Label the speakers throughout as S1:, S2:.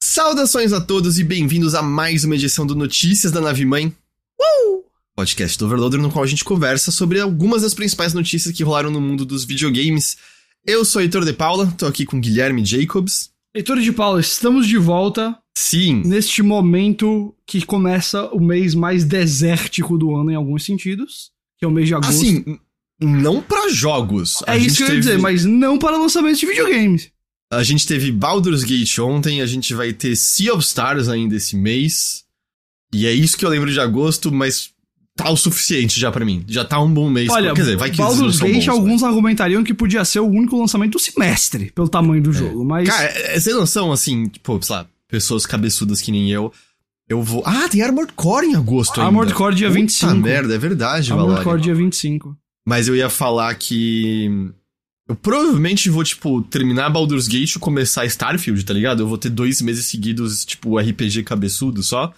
S1: Saudações a todos e bem-vindos a mais uma edição do Notícias da Nave Mãe. Uh! Podcast do Overloader, no qual a gente conversa sobre algumas das principais notícias que rolaram no mundo dos videogames. Eu sou Heitor de Paula, tô aqui com Guilherme Jacobs.
S2: Heitor de Paula, estamos de volta.
S1: Sim.
S2: Neste momento que começa o mês mais desértico do ano em alguns sentidos, que é o mês de agosto.
S1: Assim, não para jogos.
S2: É isso que eu ia dizer, mas não para lançamentos de videogames.
S1: A gente teve Baldur's Gate ontem, a gente vai ter Sea of Stars ainda esse mês. E é isso que eu lembro de agosto, mas tá o suficiente já para mim. Já tá um bom mês.
S2: Olha,
S1: quer dizer, vai que
S2: Baldur's Gate, alguns mas... argumentariam que podia ser o único lançamento do semestre, pelo tamanho do é. jogo, mas...
S1: Cara, é, sem noção, assim, tipo, sei lá, pessoas cabeçudas que nem eu, eu vou... Ah, tem Armored Core em agosto ainda.
S2: Armored Core dia
S1: Puta
S2: 25.
S1: merda, é verdade,
S2: Armored Core dia 25.
S1: Mas eu ia falar que eu provavelmente vou, tipo, terminar Baldur's Gate e começar Starfield, tá ligado? Eu vou ter dois meses seguidos, tipo, RPG cabeçudo só.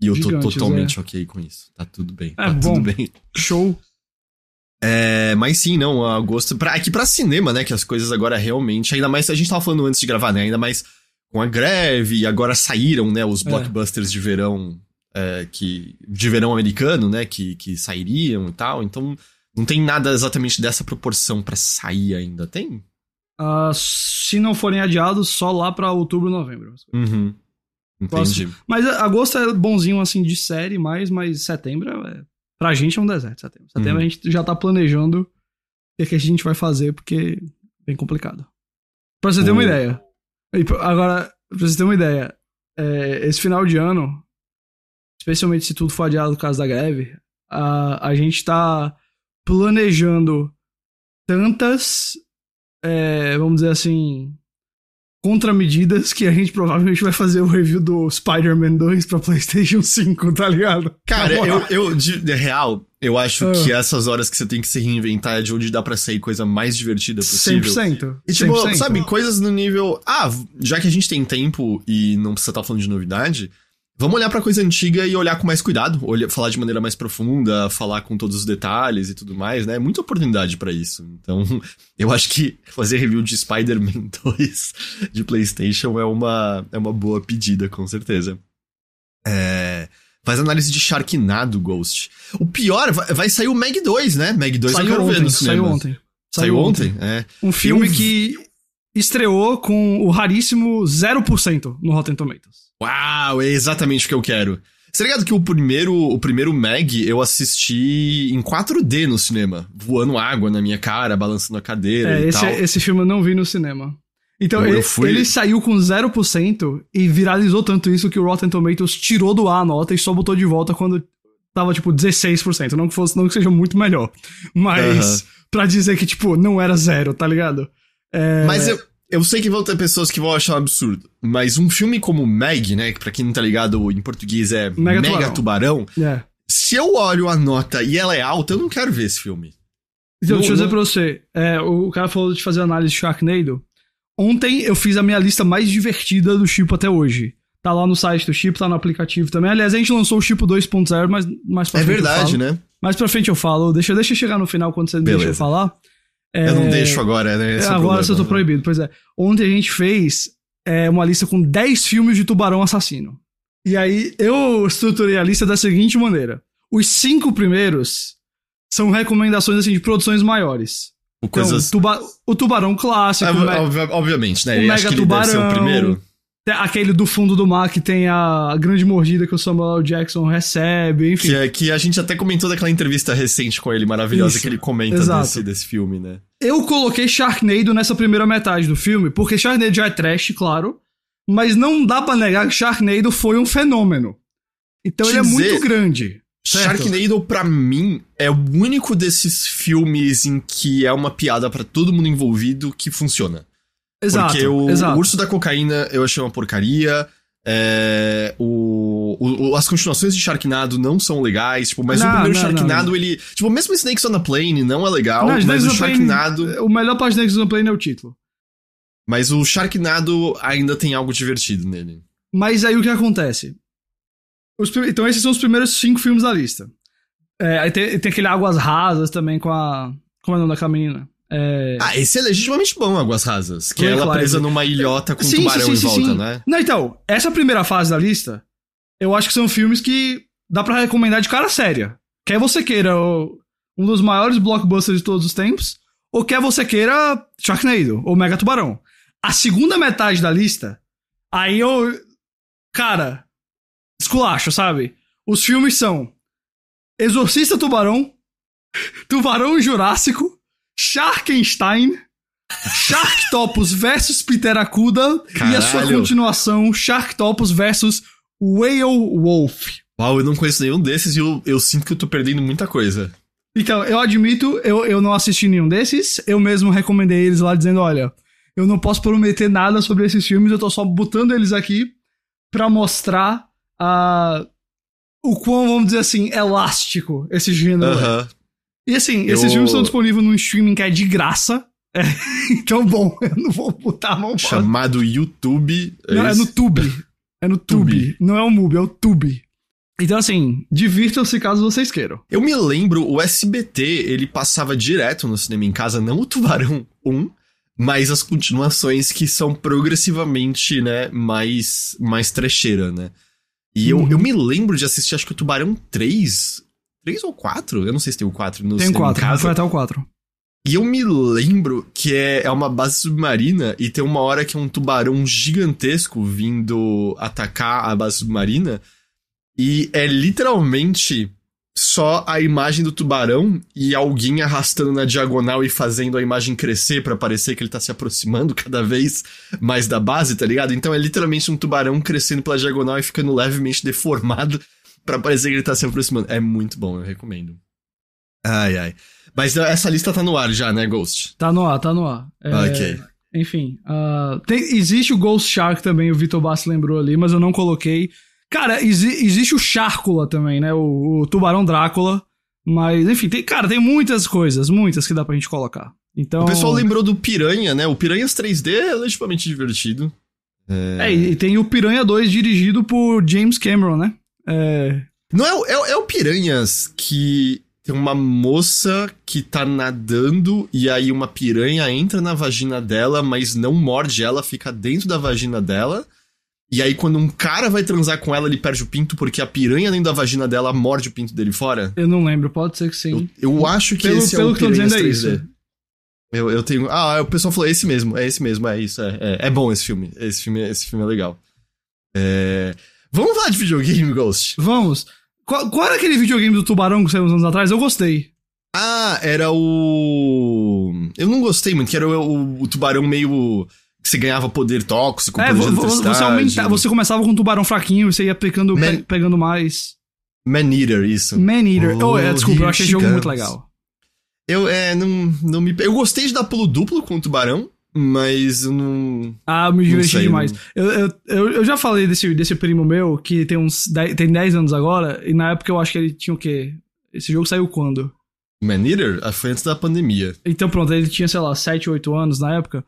S1: E eu Gigantes, tô totalmente é. ok com isso. Tá tudo bem.
S2: É,
S1: tá
S2: bom.
S1: tudo bem.
S2: Show.
S1: É, mas sim, não, agosto. Pra, aqui pra cinema, né? Que as coisas agora realmente. Ainda mais. A gente tava falando antes de gravar, né? Ainda mais com a greve, e agora saíram, né? Os é. blockbusters é. de verão. É, que, de verão americano, né? Que, que sairiam e tal. Então não tem nada exatamente dessa proporção para sair ainda, tem?
S2: Uh, se não forem adiados, só lá pra outubro, novembro.
S1: Uhum. Entendi.
S2: Mas agosto é bonzinho, assim, de série, mais, mas setembro, é... pra gente é um deserto, setembro. Setembro uhum. a gente já tá planejando o que a gente vai fazer, porque é bem complicado. Pra você ter uma ideia. Agora, pra você ter uma ideia, é, esse final de ano, especialmente se tudo for adiado por causa da greve, a, a gente tá planejando tantas, é, vamos dizer assim, contramedidas que a gente provavelmente vai fazer o review do Spider-Man 2 pra PlayStation 5, tá ligado?
S1: Cara, eu, eu de, de, real, eu acho ah. que essas horas que você tem que se reinventar é de onde dá pra sair coisa mais divertida possível.
S2: 100%.
S1: E tipo, 100%. sabe, coisas no nível. Ah, já que a gente tem tempo e não precisa estar falando de novidade. Vamos olhar pra coisa antiga e olhar com mais cuidado, olhar, falar de maneira mais profunda, falar com todos os detalhes e tudo mais, né? Muita oportunidade para isso. Então, eu acho que fazer review de Spider-Man 2 de PlayStation é uma, é uma boa pedida, com certeza. É. Faz análise de Sharknado, Ghost. O pior, vai sair o Meg 2, né? Meg 2
S2: saiu
S1: eu quero
S2: ontem,
S1: ver no
S2: Saiu ontem.
S1: Saiu, saiu ontem? É.
S2: Um filme que estreou com o raríssimo 0% no Rotten Tomatoes.
S1: Uau, é exatamente o que eu quero. Você tá ligado que o primeiro, o primeiro Meg eu assisti em 4D no cinema, voando água na minha cara, balançando a cadeira
S2: é,
S1: e
S2: esse,
S1: tal.
S2: esse filme eu não vi no cinema. Então, ele, fui... ele, saiu com 0% e viralizou tanto isso que o Rotten Tomatoes tirou do ar a nota e só botou de volta quando tava, tipo, 16%. Não que, fosse, não que seja muito melhor. Mas, uh -huh. pra dizer que, tipo, não era zero, tá ligado?
S1: É... Mas eu, eu sei que vão ter pessoas que vão achar um absurdo, mas um filme como Meg, né, que pra quem não tá ligado, em português é Mega, Mega Tubarão,
S2: yeah.
S1: se eu olho a nota e ela é alta, eu não quero ver esse filme.
S2: Então,
S1: não,
S2: deixa eu dizer pra você, é, o cara falou de fazer análise de Sharknado. Ontem eu fiz a minha lista mais divertida do Chipo até hoje. Tá lá no site do Chipo, tá no aplicativo também. Aliás, a gente lançou o Chipo 2.0, mas mais pra
S1: é
S2: frente
S1: verdade, né?
S2: Mais pra frente eu falo. Deixa, deixa eu chegar no final quando você Beleza. deixa eu falar.
S1: É... Eu não deixo agora, né? Esse
S2: é, agora eu tô né? proibido, pois é. Ontem a gente fez é, uma lista com 10 filmes de tubarão assassino. E aí eu estruturei a lista da seguinte maneira: os cinco primeiros são recomendações assim de produções maiores.
S1: O, coisas...
S2: então, tuba... o tubarão clássico.
S1: É, obviamente, né?
S2: O Mega Tubarão. Aquele do fundo do mar que tem a grande mordida que o Samuel Jackson recebe, enfim.
S1: Que, é, que a gente até comentou daquela entrevista recente com ele, maravilhosa, Isso, que ele comenta desse, desse filme, né?
S2: Eu coloquei Sharknado nessa primeira metade do filme, porque Sharknado já é trash, claro, mas não dá para negar que Sharknado foi um fenômeno. Então Te ele é dizer, muito grande.
S1: Certo? Sharknado, pra mim, é o único desses filmes em que é uma piada para todo mundo envolvido que funciona.
S2: Exato,
S1: Porque o,
S2: exato.
S1: Urso da Cocaína eu achei uma porcaria. É, o o- o- as continuações de Sharknado não são legais, tipo, mas o
S2: Não,
S1: primeiro
S2: não, não,
S1: Sharknado, ele. Tipo, mesmo Snakes on a Plane não é legal,
S2: Não,
S1: mas
S2: Snakes
S1: o
S2: a Plane-
S1: Sharknado.
S2: O melhor pra Snakes on a Plane é o título.
S1: Mas o Sharknado ainda tem algo divertido nele.
S2: Mas aí o que acontece? Os então esses são os primeiros cinco filmes da lista. É, aí tem, tem aquele Águas Rasas também com a... Como é o nome daquela menina? É...
S1: Ah, esse é legitimamente bom, Águas Rasas. Que é
S2: Blake
S1: ela presa numa ilhota com um
S2: Sim,
S1: tubarão
S2: sim,
S1: em
S2: sim,
S1: volta,
S2: sim.
S1: né?
S2: Não, então, essa primeira fase da lista, eu acho que são filmes que dá pra recomendar de cara séria. Quer você queira um dos maiores blockbusters de todos os tempos, ou quer você queira Sharknado, ou Mega Tubarão. A segunda metade da lista, aí eu... Cara, esculacho, sabe? Os filmes são Exorcista Tubarão, Tubarão Jurássico, Sharkenstein, Sharktopus versus Pteracuda e a sua continuação Sharktopus versus Whale Wolf.
S1: Uau, eu não conheço nenhum desses e eu, eu sinto que eu tô perdendo muita coisa.
S2: Então, eu admito, eu, eu não assisti nenhum desses, eu mesmo recomendei eles lá dizendo, olha, eu não posso prometer nada sobre esses filmes, eu tô só botando eles aqui pra mostrar a o quão, vamos dizer assim, elástico esse gênero é.
S1: Aham.
S2: E assim,
S1: Eu-
S2: esses filmes estão disponíveis num streaming que é de graça. É, então, bom, eu não vou botar a mão.
S1: Chamado YouTube.
S2: Não, é no Tube. É no Tube.
S1: Tubi.
S2: Não é o Mubi, é o Tube. Então, assim, divirtam-se caso vocês queiram.
S1: Eu me lembro, o SBT, ele passava direto no cinema em casa, não o Tubarão 1, mas as continuações que são progressivamente, né, mais, mais trecheira, né? E eu,
S2: Uhum.
S1: eu me lembro de assistir, acho que o Tubarão 3, 3 ou 4, eu não sei se tem o 4 no
S2: Tem quatro,
S1: casa.
S2: foi até o quatro.
S1: E eu me lembro que é, é uma base submarina e tem uma hora que é um tubarão gigantesco vindo atacar a base submarina. E é literalmente só a imagem do tubarão e alguém arrastando na diagonal e fazendo a imagem crescer pra parecer que ele tá se aproximando cada vez mais da base, tá ligado? Então é literalmente um tubarão crescendo pela diagonal e ficando levemente deformado pra parecer que ele tá se aproximando. É muito bom, eu recomendo. Ai, ai. Mas essa lista tá no ar já, né, Ghost?
S2: Tá no ar, tá no ar. É,
S1: Ok.
S2: Enfim, ah, tem- existe o Ghost Shark também, o Vitor Bassi lembrou ali, mas eu não coloquei. Cara, exi- existe o Sharkula também, né? O, o Tubarão Drácula. Mas, enfim, tem, cara, tem muitas coisas, muitas que dá pra gente colocar. Então.
S1: O pessoal lembrou do Piranha, né? O Piranhas 3D é legitimamente divertido.
S2: É, e tem o Piranha 2 dirigido por James Cameron, né? É,
S1: Não é, o- é, é o Piranhas que tem uma moça que tá nadando e aí uma piranha entra na vagina dela, mas não morde ela, fica dentro da vagina dela. E aí quando um cara vai transar com ela, ele perde o pinto porque a piranha dentro da vagina dela morde o pinto dele fora.
S2: eu não lembro, pode ser que sim.
S1: Eu, eu acho que
S2: Pelo-
S1: esse
S2: pelo
S1: é o
S2: que tão
S1: Piranhas
S2: dizendo, é
S1: 3D.
S2: isso.
S1: Eu, eu tenho. Ah, o pessoal falou, é esse mesmo, é esse mesmo, é isso. É, é, é bom esse filme. Esse filme, esse filme é legal. É... Vamos falar de videogame, Ghost.
S2: Vamos. Qual, qual era aquele videogame do Tubarão que saiu uns anos atrás? Eu gostei.
S1: Ah, era o. Eu não gostei muito, que era o, o- o tubarão meio. que você ganhava poder tóxico,
S2: É,
S1: poder
S2: vo- você, aumenta, você começava com um tubarão fraquinho, você ia pegando,
S1: Man-
S2: pe- pegando mais.
S1: Man Eater, isso.
S2: Man Eater.
S1: Oh,
S2: Oh, é, desculpa, eu achei esse jogo muito legal.
S1: Eu, é, não, não me. Eu gostei de dar pulo duplo com o tubarão, mas eu não.
S2: Ah, eu me diverti
S1: sei,
S2: demais.
S1: não-
S2: Eu, eu, eu, já falei desse, desse primo meu, que tem uns 10, tem 10 anos agora, e na época eu acho que ele tinha o quê? Esse jogo saiu quando?
S1: Man Eater? Ah, Foi antes da pandemia.
S2: Então pronto, ele tinha, sei lá, 7, 8 anos na época.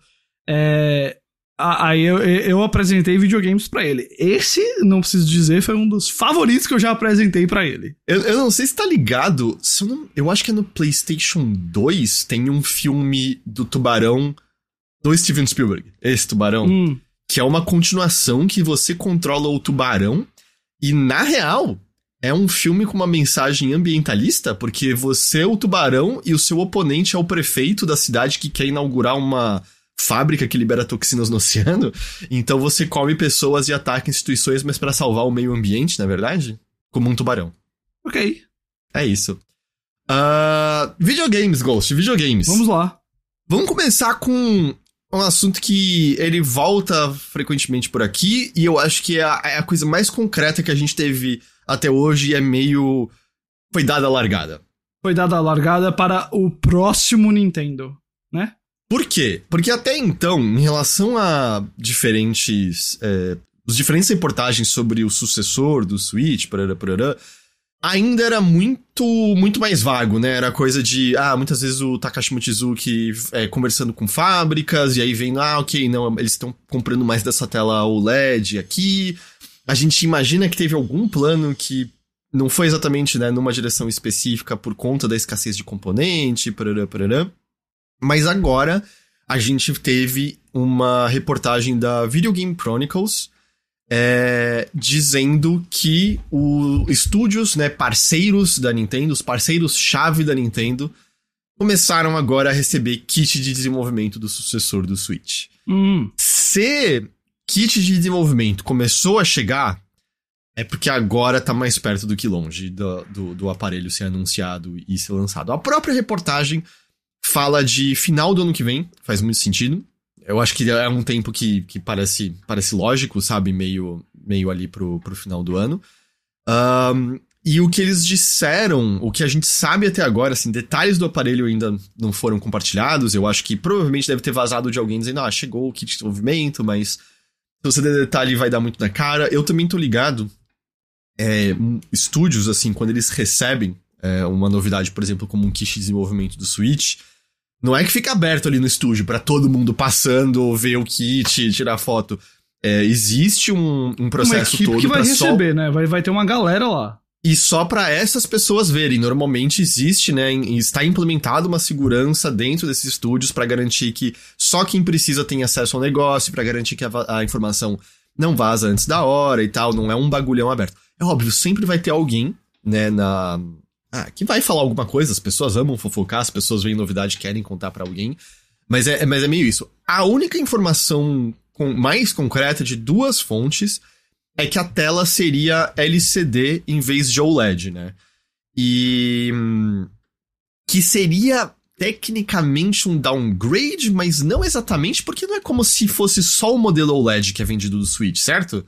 S2: É, Aí eu, eu apresentei videogames pra ele. Esse, não preciso dizer, foi um dos favoritos que eu já apresentei pra ele.
S1: Eu, eu não sei se tá ligado. Se eu, não- eu acho que é no PlayStation 2 tem um filme do tubarão do Steven Spielberg. Esse tubarão.
S2: Hum,
S1: que é uma continuação que você controla o tubarão e na real é um filme com uma mensagem ambientalista, porque você é o tubarão e o seu oponente é o prefeito da cidade que quer inaugurar uma fábrica que libera toxinas no oceano. Então você come pessoas e ataca instituições, mas para salvar o meio ambiente, na verdade, como um tubarão.
S2: ok,
S1: É isso. Ah, videogames, Ghost, videogames.
S2: vamos lá.
S1: Vamos começar com um assunto que ele volta frequentemente por aqui, e eu acho que é a, é a coisa mais concreta que a gente teve até hoje e é meio. Foi dada a largada.
S2: Foi dada a largada para o próximo Nintendo, né?
S1: Por quê? Porque até então, em relação a diferentes. é, os diferentes reportagens sobre o sucessor do Switch, parará, parará, ainda era muito muito mais vago, né? Era coisa de, ah, muitas vezes o Takashi Mochizuki é, conversando com fábricas e aí vendo, ah, ok, não, eles estão comprando mais dessa tela OLED aqui. A gente imagina que teve algum plano que não foi exatamente, né, numa direção específica por conta da escassez de componente, parará, parará. Mas agora a gente teve uma reportagem da Video Game Chronicles é, dizendo que os estúdios, né, parceiros da Nintendo, os parceiros-chave da Nintendo, começaram agora a receber kit de desenvolvimento do sucessor do Switch.
S2: Hum.
S1: Se kit de desenvolvimento começou a chegar, é porque agora tá mais perto do que longe do, do, do aparelho ser anunciado e ser lançado. A própria reportagem fala de final do ano que vem, faz muito sentido. Eu acho que é um tempo que, que parece, parece lógico, sabe? Meio, meio ali pro, pro final do ano. Um, e o que eles disseram, o que a gente sabe até agora, assim, detalhes do aparelho ainda não foram compartilhados. Eu acho que provavelmente deve ter vazado de alguém dizendo, ah, chegou o kit de desenvolvimento, mas se você der detalhe vai dar muito na cara. Eu também tô ligado. É, estúdios, assim, quando eles recebem é, uma novidade, por exemplo, como um kit de desenvolvimento do Switch, não é que fica aberto ali no estúdio para todo mundo passando, ver o kit, tirar foto. É, existe um, um processo
S2: uma
S1: todo
S2: que vai receber,
S1: só...
S2: né? Vai, vai ter uma galera lá.
S1: E só para essas pessoas verem. Normalmente existe, né? Está implementada uma segurança dentro desses estúdios para garantir que só quem precisa tem acesso ao negócio, para garantir que a, a, informação não vaza antes da hora e tal. Não é um bagulhão aberto. É óbvio, sempre vai ter alguém, né, na, ah, que vai falar alguma coisa, as pessoas amam fofocar, as pessoas veem novidade querem contar para alguém. Mas é, mas é meio isso. A única informação com, mais concreta de duas fontes é que a tela seria LCD em vez de OLED, né? E. que seria tecnicamente um downgrade, mas não exatamente, porque não é como se fosse só o modelo OLED que é vendido do Switch, certo?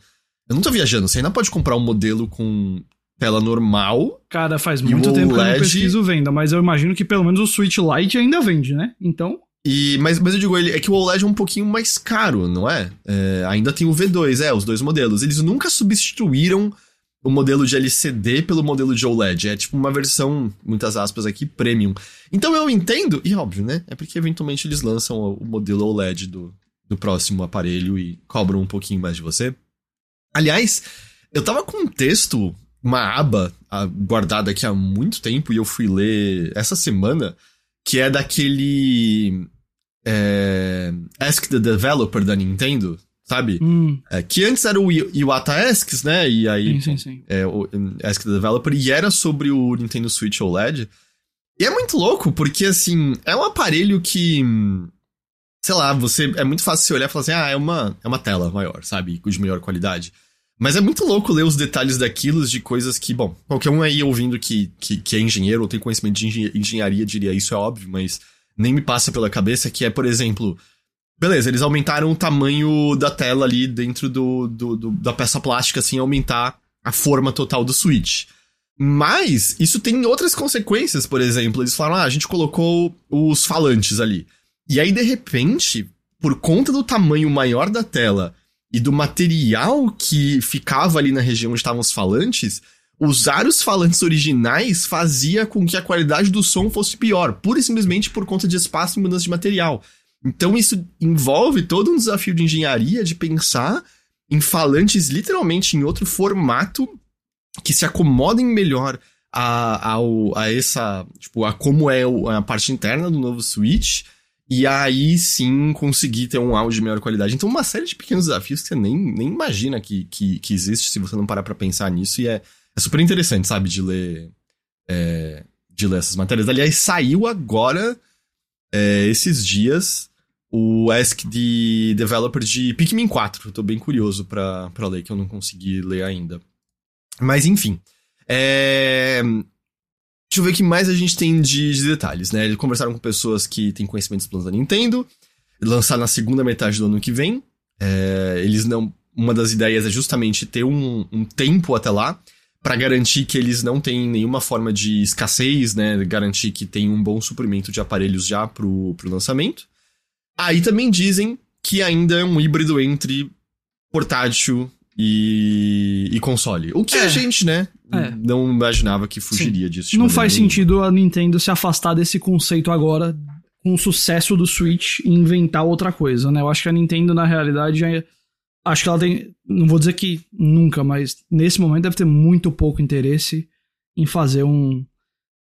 S1: Eu não tô viajando, você ainda pode comprar um modelo com tela normal.
S2: Cara, faz muito tempo LED... que eu não pesquiso venda, mas eu imagino que pelo menos o Switch Lite ainda vende, né? Então.
S1: E, mas, mas eu digo, ele, é que o OLED é um pouquinho mais caro, não é? é? Ainda tem o V2, é, os dois modelos. Eles nunca substituíram o modelo de LCD pelo modelo de OLED. É tipo uma versão, muitas aspas aqui, premium. Então eu entendo, e óbvio, né? É porque eventualmente eles lançam o modelo OLED do, do próximo aparelho e cobram um pouquinho mais de você. Aliás, eu tava com um texto uma aba guardada aqui há muito tempo e eu fui ler essa semana, que é daquele. É, Ask the Developer da Nintendo, sabe?
S2: Hum.
S1: É, que antes era o Iwata Asks, né? E aí.
S2: Sim, sim, sim.
S1: É, o Ask the Developer, e era sobre o Nintendo Switch OLED. E é muito louco, porque assim, é um aparelho que. Sei lá, você. É muito fácil você olhar e falar assim, ah, é uma, é uma tela maior, sabe? De melhor qualidade. Mas é muito louco ler os detalhes daquilo, de coisas que, bom, qualquer um aí ouvindo que, que, que é engenheiro ou tem conhecimento de engenharia diria isso é óbvio, mas nem me passa pela cabeça que é, por exemplo, beleza, eles aumentaram o tamanho da tela ali dentro do, do, do da peça plástica, assim, aumentar a forma total do Switch. Mas isso tem outras consequências, por exemplo, eles falaram, ah, a gente colocou os falantes ali. E aí, de repente, por conta do tamanho maior da tela e do material que ficava ali na região onde estavam os falantes, usar os falantes originais fazia com que a qualidade do som fosse pior, pura e simplesmente por conta de espaço e mudança de material. Então isso envolve todo um desafio de engenharia de pensar em falantes literalmente em outro formato que se acomodem melhor a, a, a essa, tipo, a como é a parte interna do novo Switch e aí sim conseguir ter um áudio de melhor qualidade. Então, uma série de pequenos desafios que você nem, nem imagina que, que, que existe se você não parar pra pensar nisso. E é, é super interessante, sabe, de ler. É, de ler essas matérias. Aliás, saiu agora, é, esses dias, o Ask de Developer de Pikmin 4. Eu tô bem curioso pra ler, que eu não consegui ler ainda. Mas enfim. É, Deixa eu ver o que mais a gente tem de, de detalhes, né? Eles conversaram com pessoas que têm conhecimentos planos da Nintendo, lançar na segunda metade do ano que vem. É, eles não. Uma das ideias é justamente ter um, um tempo até lá para garantir que eles não têm nenhuma forma de escassez, né? Garantir que tem um bom suprimento de aparelhos já pro, pro lançamento. Aí também dizem que ainda é um híbrido entre portátil e, e console. O que
S2: É.
S1: a gente, né,
S2: É.
S1: não imaginava que fugiria disso. de
S2: Não
S1: maneira
S2: faz sentido a Nintendo se afastar desse conceito agora com o sucesso do Switch e inventar outra coisa, né? Eu acho que a Nintendo, na realidade, já é- acho que ela tem. Não vou dizer que nunca, mas nesse momento deve ter muito pouco interesse em fazer um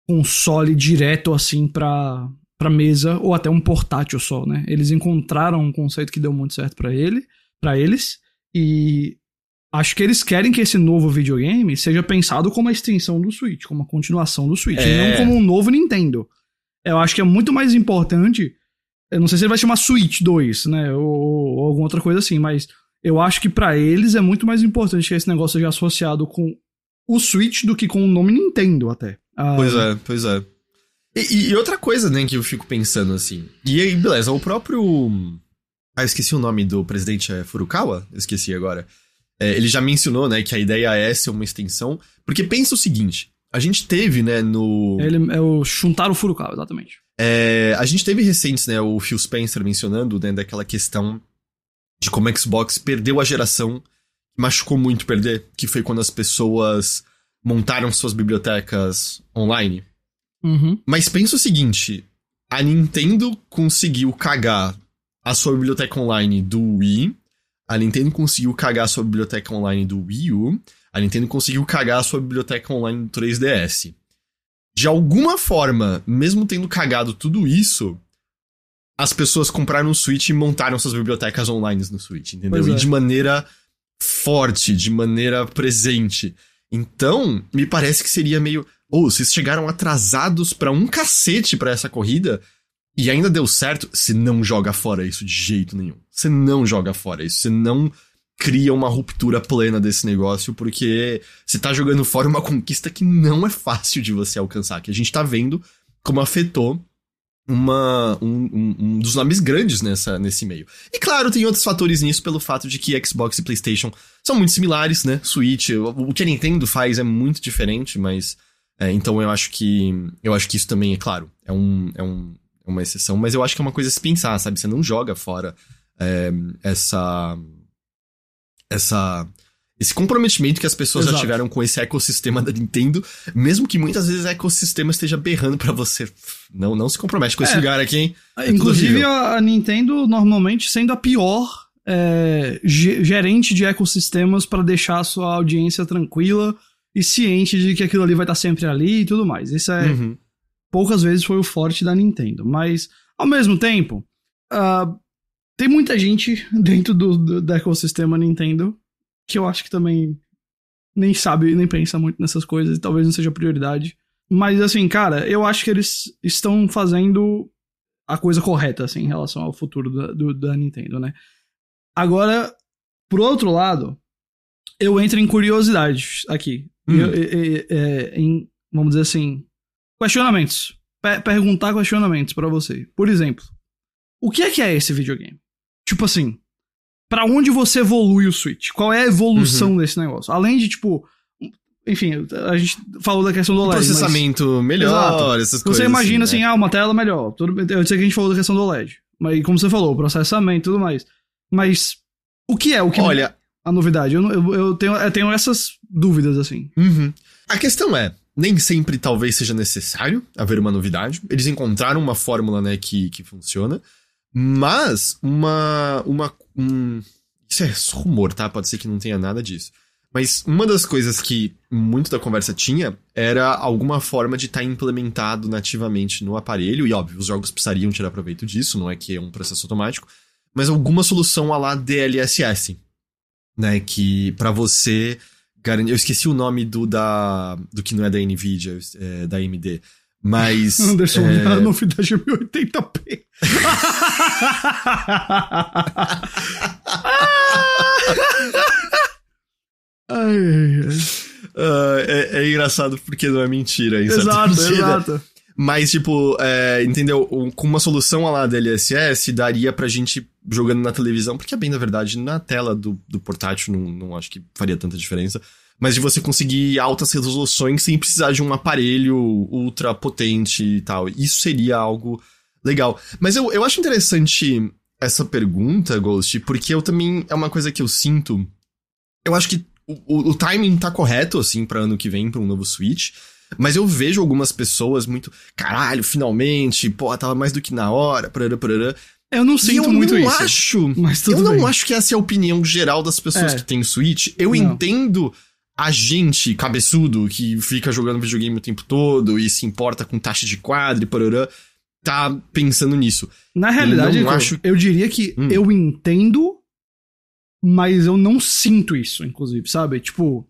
S2: console direto assim pra, pra mesa, ou até um portátil só, né? Eles encontraram um conceito que deu muito certo pra ele, para eles, e acho que eles querem que esse novo videogame seja pensado como a extensão do Switch, como a continuação do Switch, e
S1: É.
S2: não como um novo Nintendo. Eu acho que é muito mais importante. Eu não sei se ele vai chamar Switch 2, né? Ou, ou alguma outra coisa assim, mas eu acho que pra eles é muito mais importante que esse negócio seja associado com o Switch do que com o nome Nintendo, até. Ah,
S1: Pois é, pois é. E, e outra coisa, né, que eu fico pensando assim. E aí, beleza, o próprio. Ah, eu esqueci o nome do presidente é Furukawa? Eu esqueci agora. É, ele já mencionou, né, que a ideia é ser uma extensão. Porque pensa o seguinte: a gente teve, né, no.
S2: Ele é o Shuntaro Furukawa, exatamente.
S1: É, a gente teve recentes, né, o Phil Spencer mencionando, né, daquela questão de como o Xbox perdeu a geração, machucou muito perder, que foi quando as pessoas montaram suas bibliotecas online.
S2: Uhum.
S1: Mas pensa o seguinte: a Nintendo conseguiu cagar a sua biblioteca online do Wii, a Nintendo conseguiu cagar a sua biblioteca online do Wii U, a Nintendo conseguiu cagar a sua biblioteca online do 3DS. De alguma forma, mesmo tendo cagado tudo isso, as pessoas compraram o Switch e montaram suas bibliotecas online no Switch, entendeu?
S2: É.
S1: E de maneira forte, de maneira presente. Então, me parece que seria meio. Ou, vocês chegaram atrasados pra um cacete pra essa corrida e ainda deu certo, você não joga fora isso de jeito nenhum. Você não joga fora isso. Você não cria uma ruptura plena desse negócio, porque você tá jogando fora uma conquista que não é fácil de você alcançar. Que a gente tá vendo como afetou uma, um, um- um dos nomes grandes nessa, nesse meio. E claro, tem outros fatores nisso pelo fato de que Xbox e PlayStation são muito similares, né? Switch, o, o que a Nintendo faz é muito diferente, mas é, então eu acho que eu acho que isso também é claro, é um, é um uma exceção, mas eu acho que é uma coisa a se pensar, sabe? Você não joga fora é, essa essa esse comprometimento que as pessoas já
S2: Exato.
S1: tiveram com esse ecossistema da Nintendo, mesmo que muitas vezes o ecossistema esteja berrando pra você. Não, não se compromete com esse
S2: É.
S1: lugar aqui, hein? É
S2: Inclusive, a, Nintendo normalmente sendo a pior é, ge- gerente de ecossistemas para deixar a sua audiência tranquila e ciente de que aquilo ali vai estar sempre ali e tudo mais. Isso é
S1: Uhum.
S2: Poucas vezes foi o forte da Nintendo. Mas, ao mesmo tempo, ah, tem muita gente dentro do, do, do ecossistema Nintendo que eu acho que também nem sabe, nem pensa muito nessas coisas e talvez não seja prioridade. Mas, assim, cara, eu acho que eles estão fazendo a coisa correta, assim, em relação ao futuro da, do- da Nintendo, né? Agora, por outro lado, eu entro em curiosidades aqui.
S1: Hum.
S2: Eu- e- e- é, em, vamos dizer assim, questionamentos. Pe- perguntar questionamentos pra você. Por exemplo, o que é que é esse videogame? Tipo assim, pra onde você evolui o Switch? Qual é a evolução
S1: Uhum.
S2: desse negócio? Além de, tipo, enfim, a gente falou da questão do OLED, mas
S1: processamento melhor,
S2: Exato.
S1: essas coisas.
S2: você imagina assim,
S1: né?
S2: ah, uma tela melhor. Tudo Eu sei que a gente falou da questão do OLED. Mas como você falou, processamento e tudo mais. Mas o que é o que
S1: Olha,
S2: a novidade? Eu, eu, eu tenho, eu tenho essas dúvidas, assim.
S1: Uhum. A questão é, nem sempre talvez seja necessário haver uma novidade. Eles encontraram uma fórmula, né, que, que funciona. Mas uma. uma um... Isso é rumor, tá? Pode ser que não tenha nada disso. Mas uma das coisas que muito da conversa tinha era alguma forma de estar implementado nativamente no aparelho. E óbvio, os jogos precisariam tirar proveito disso, não é que é um processo automático. Mas alguma solução a lá DLSS. Né? Que pra você. Eu esqueci o nome do da. do que não é da Nvidia, é, da AMD. Mas.
S2: Anderson,
S1: é,
S2: a novidade é 1080p. Ai, ai, ai.
S1: ah, é, é engraçado porque não é mentira, em
S2: Exato, exato.
S1: Mas, tipo, é, entendeu? Com uma solução lá da DLSS, daria pra gente jogando na televisão, porque é bem, na verdade, na tela do, do portátil não, não acho que faria tanta diferença. Mas de você conseguir altas resoluções sem precisar de um aparelho ultra potente e tal. Isso seria algo legal. Mas eu, eu acho interessante essa pergunta, Ghost, porque eu também. É uma coisa que eu sinto. eu acho que o, o timing tá correto, assim, pra ano que vem, pra um novo Switch. Mas eu vejo algumas pessoas muito. Caralho, finalmente, pô, tava mais do que na hora, parará, parará.
S2: Eu não sinto
S1: eu
S2: muito
S1: não
S2: isso.
S1: acho.
S2: Mas tudo
S1: eu não
S2: bem.
S1: acho que essa é a opinião geral das pessoas
S2: É.
S1: que têm Switch. Eu
S2: Não.
S1: entendo a gente cabeçudo que fica jogando videogame o tempo todo e se importa com taxa de quadro e parará, tá pensando nisso.
S2: Na realidade,
S1: não
S2: Heitor,
S1: acho-
S2: eu diria que
S1: Hum.
S2: eu entendo, mas eu não sinto isso, inclusive, sabe? Tipo,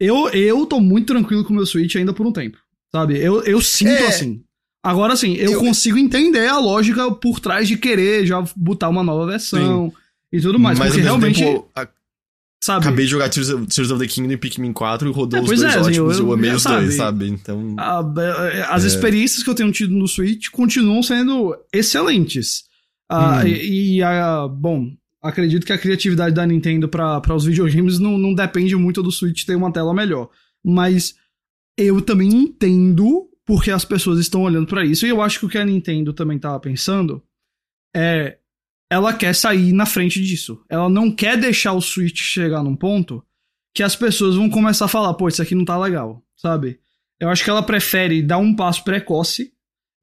S2: eu, eu tô muito tranquilo com o meu Switch ainda por um tempo, sabe? Eu, eu sinto
S1: É.
S2: assim. Agora, assim, eu,
S1: Eu-
S2: consigo entender a lógica por trás de querer já botar uma nova versão e tudo mais.
S1: Mas
S2: porque realmente,
S1: tempo, a-
S2: sabe?
S1: acabei de jogar Tears of, Tears of the Kingdom e Pikmin 4 e rodou
S2: É,
S1: os
S2: pois
S1: dois
S2: é, assim,
S1: ótimos,
S2: eu-
S1: eu, amei
S2: eu-
S1: os
S2: sabe,
S1: dois, sabe? Então.
S2: A- a- as
S1: É.
S2: experiências que eu tenho tido no Switch continuam sendo excelentes. Ah,
S1: Hum.
S2: e, e a- bom, acredito que a criatividade da Nintendo para os videogames não, não depende muito do Switch ter uma tela melhor. Mas eu também entendo porque as pessoas estão olhando para isso. E eu acho que o que a Nintendo também tava pensando é. Ela quer sair na frente disso. Ela não quer deixar o Switch chegar num ponto que as pessoas vão começar a falar, pô, isso aqui não tá legal, sabe? Eu acho que ela prefere dar um passo precoce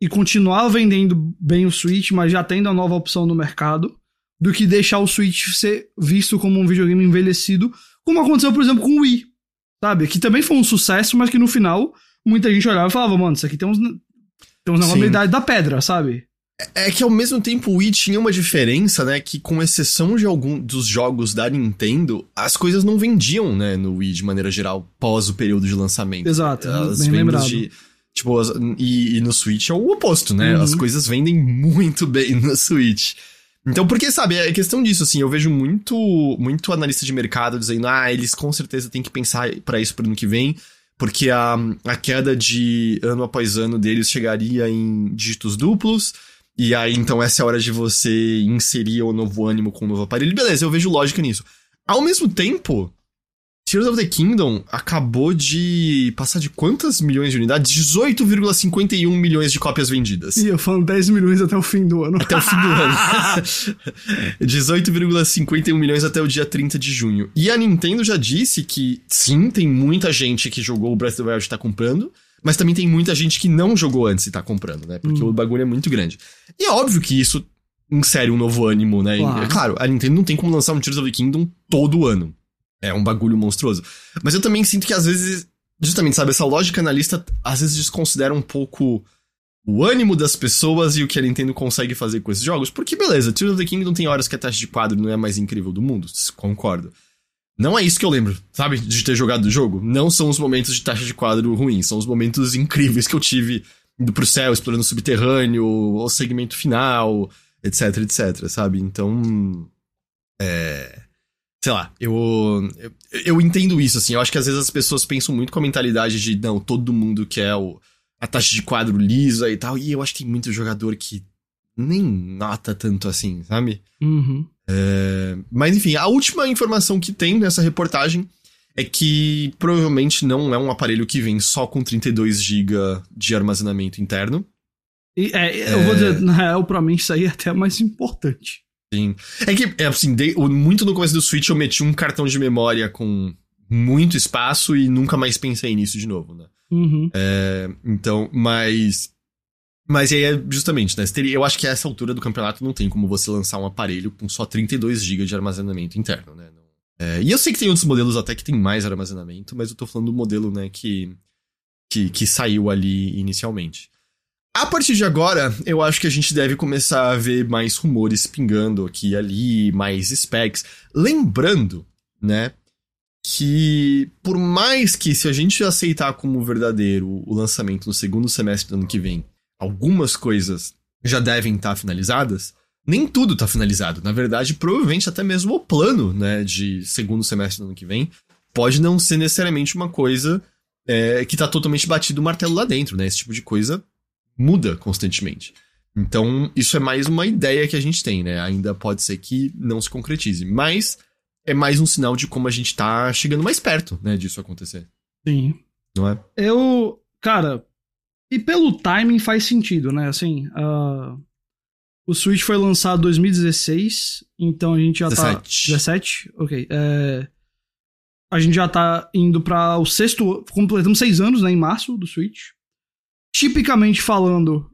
S2: e continuar vendendo bem o Switch, mas já tendo a nova opção no mercado, do que deixar o Switch ser visto como um videogame envelhecido, como aconteceu, por exemplo, com o Wii, sabe? Que também foi um sucesso, mas que no final muita gente olhava e falava, mano, isso aqui tem uns, tem uns
S1: Sim.
S2: da pedra, sabe?
S1: É que ao mesmo tempo o Wii tinha uma diferença, né? Que com exceção de algum dos jogos da Nintendo, as coisas não vendiam, né, no Wii de maneira geral, pós o período de lançamento.
S2: Exato,
S1: As
S2: bem lembrado.
S1: de. Tipo, as- e, e no Switch é o oposto, né?
S2: Uhum.
S1: As coisas vendem muito bem no Switch. Então, porque, sabe, é questão disso, assim, eu vejo muito, muito analista de mercado dizendo, ah, eles com certeza têm que pensar pra isso pro ano que vem, porque a, a queda de ano após ano deles chegaria em dígitos duplos, e aí, então, essa é a hora de você inserir o novo ânimo com o novo aparelho. Beleza, eu vejo lógica nisso. Ao mesmo tempo, Tears of the Kingdom acabou de passar de quantas milhões de unidades? 18,51 milhões de cópias vendidas.
S2: E eu falando 10 milhões até o fim do ano.
S1: Até o fim do ano. 18,51 milhões até o dia 30 de junho. E a Nintendo já disse que sim, tem muita gente que jogou o Breath of the Wild e tá comprando, mas também tem muita gente que não jogou antes e tá comprando, né? Porque
S2: Hum.
S1: o bagulho é muito grande. E é óbvio que isso insere um novo ânimo, né? E,
S2: Claro.
S1: é claro, a Nintendo não tem como lançar um Tears of the Kingdom todo ano. É um bagulho monstruoso. Mas eu também sinto que às vezes, justamente, sabe, essa lógica analista às vezes desconsidera um pouco o ânimo das pessoas e o que a Nintendo consegue fazer com esses jogos. Porque, beleza, Tears of the Kingdom tem horas que a taxa de quadro não é a mais incrível do mundo, concordo. Não é isso que eu lembro, sabe, de ter jogado o jogo. Não são os momentos de taxa de quadro ruins, são os momentos incríveis que eu tive indo pro céu, explorando o subterrâneo, o segmento final, etc, etc, sabe? Então, é... Sei lá, eu, eu, eu entendo isso, assim. Eu acho que às vezes as pessoas pensam muito com a mentalidade de, não, todo mundo quer o, a taxa de quadro lisa e tal. E eu acho que tem muito jogador que nem nota tanto assim, sabe?
S2: Uhum.
S1: É, mas enfim, a última informação que tem nessa reportagem é que provavelmente não é um aparelho que vem só com 32 GB de armazenamento interno.
S2: E, é, eu vou dizer, na real, pra mim isso aí é até mais importante.
S1: Sim. É que, é, assim, de- muito no começo do Switch eu meti um cartão de memória com muito espaço e nunca mais pensei nisso de novo, né?
S2: Uhum.
S1: É, então, mas. Mas aí é justamente, né? Eu acho que a essa altura do campeonato não tem como você lançar um aparelho com só 32 GB de armazenamento interno, né? É, e eu sei que tem outros modelos até que tem mais armazenamento, mas eu tô falando do modelo, né, que, que, que saiu ali inicialmente. A partir de agora, eu acho que a gente deve começar a ver mais rumores pingando aqui e ali, mais specs. Lembrando, né, que por mais que se a gente aceitar como verdadeiro o lançamento no segundo semestre do ano que vem, algumas coisas já devem estar finalizadas, nem tudo está finalizado. Na verdade, provavelmente até mesmo o plano, né, de segundo semestre do ano que vem pode não ser necessariamente uma coisa é, que tá totalmente batido o martelo lá dentro, né? Esse tipo de coisa muda constantemente. Então, isso é mais uma ideia que a gente tem, né? Ainda pode ser que não se concretize, mas é mais um sinal de como a gente tá chegando mais perto, né, disso acontecer,
S2: Sim.
S1: não é?
S2: Eu, cara, e pelo timing faz sentido, né? Assim, ah, o Switch foi lançado em 2016, então a gente já tá.
S1: 17.
S2: 17? Ok. É, a gente já tá indo para o sexto. Completamos seis anos, né, em março, do Switch. Tipicamente falando,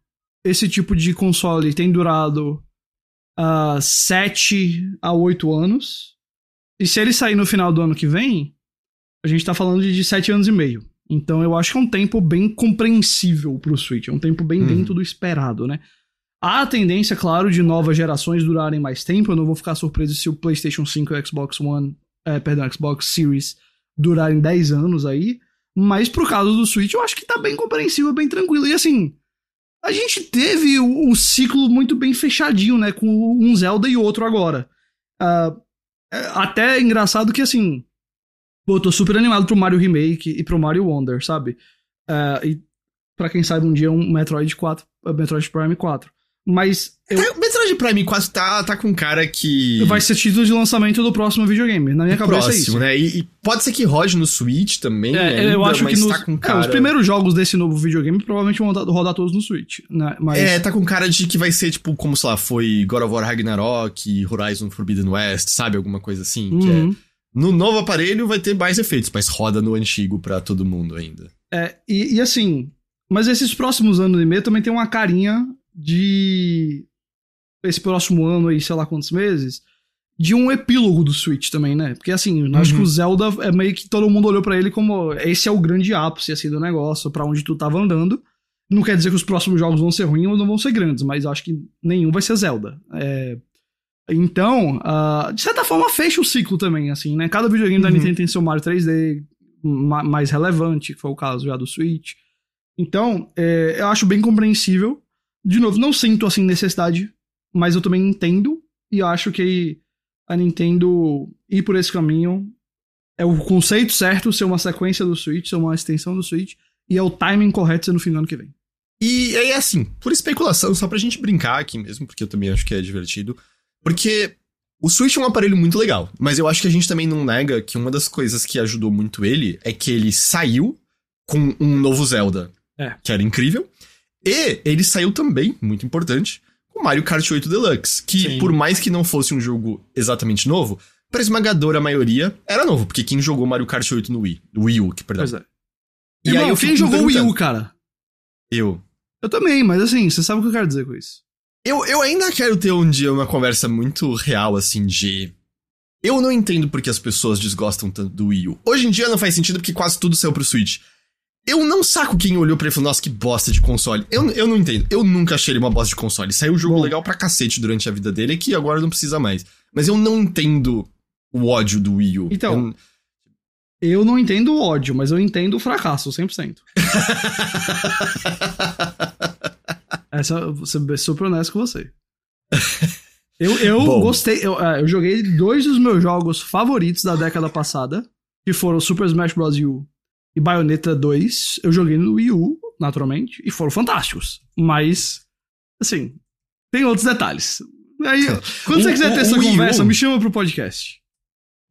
S2: esse tipo de console tem durado uh, sete a oito anos. E se ele sair no final do ano que vem, a gente tá falando de, de sete anos e meio. Então eu acho que é um tempo bem compreensível pro Switch. É um tempo bem uhum. dentro do esperado, né? Há a tendência, claro, de novas gerações durarem mais tempo. Eu não vou ficar surpreso se o PlayStation 5 e o Xbox One, é, perdão, Xbox Series durarem 10 anos aí. Mas pro caso do Switch, eu acho que tá bem compreensível, bem tranquilo. E assim, a gente teve o, o ciclo muito bem fechadinho, né? Com um Zelda e outro agora. Uh, até engraçado que assim. Pô, eu tô super animado pro Mario Remake e pro Mario Wonder, sabe? Uh, e pra quem sabe, um dia um Metroid 4, Metroid Prime 4. Mas.
S1: Eu... Tá, Metroid Prime quase tá, tá com cara que.
S2: Vai ser título de lançamento do próximo videogame. Na minha cabeça próximo, é isso.
S1: né? E, e, pode ser que rode no Switch também. É,
S2: ainda, eu acho que nos, tá com cara... é, os primeiros jogos desse novo videogame provavelmente vão rodar todos no Switch. Né? Mas...
S1: É, tá com cara de que vai ser tipo, como sei lá, foi God of War Ragnarok, Horizon Forbidden West, sabe? Alguma coisa assim. Uhum. É, uhum. no novo aparelho vai ter mais efeitos, mas roda no antigo pra todo mundo ainda.
S2: É, e, e assim. Mas esses próximos anos e meio também tem uma carinha de esse próximo ano aí, sei lá quantos meses, de um epílogo do Switch também, né? Porque assim, uhum. acho que o Zelda é meio que todo mundo olhou para ele como esse é o grande ápice assim do negócio, para onde tu tava andando. Não quer dizer que os próximos jogos vão ser ruins ou não vão ser grandes, mas acho que nenhum vai ser Zelda. É... Então, uh, de certa forma, fecha o ciclo também, assim, né? Cada videogame uhum. da Nintendo tem seu Mario 3D mais relevante, que foi o caso já do Switch. Então, é, eu acho bem compreensível de novo, não sinto assim necessidade, mas eu também entendo e acho que a Nintendo ir por esse caminho é o conceito certo ser uma sequência do Switch, ser uma extensão do Switch, e é o timing correto ser no fim do ano que vem.
S1: E é assim, por especulação, só pra gente brincar aqui mesmo, porque eu também acho que é divertido, porque o Switch é um aparelho muito legal, mas eu acho que a gente também não nega que uma das coisas que ajudou muito ele é que ele saiu com um novo Zelda, é. que era incrível, e ele saiu também, muito importante, com Mario Kart 8 Deluxe, que Sim. por mais que não fosse um jogo exatamente novo, para esmagadora maioria era novo, porque quem jogou Mario Kart 8 no Wii, Wii U, que perdão. Pois é.
S2: E Irmão, aí eu quem jogou Wii U, cara?
S1: Eu.
S2: Eu também, mas assim, você sabe o que eu quero dizer com isso.
S1: Eu, eu ainda quero ter um dia uma conversa muito real, assim, de. Eu não entendo porque as pessoas desgostam tanto do Wii U. Hoje em dia não faz sentido porque quase tudo saiu pro Switch. Eu não saco quem olhou pra ele e falou, nossa, que bosta de console. Eu, eu não entendo. Eu nunca achei ele uma bosta de console. Saiu um jogo Bom. legal pra cacete durante a vida dele que agora não precisa mais. Mas eu não entendo o ódio do Wii U.
S2: Então. Eu, eu não entendo o ódio, mas eu entendo o fracasso, 100%. Essa, vou ser super honesto com você. Eu, eu gostei. Eu, é, eu joguei dois dos meus jogos favoritos da década passada, que foram Super Smash Bros. U e Bayonetta 2 eu joguei no Wii U, naturalmente, e foram fantásticos. Mas, assim, tem outros detalhes. Aí, quando o, você quiser ter essa conversa, U, me chama pro podcast.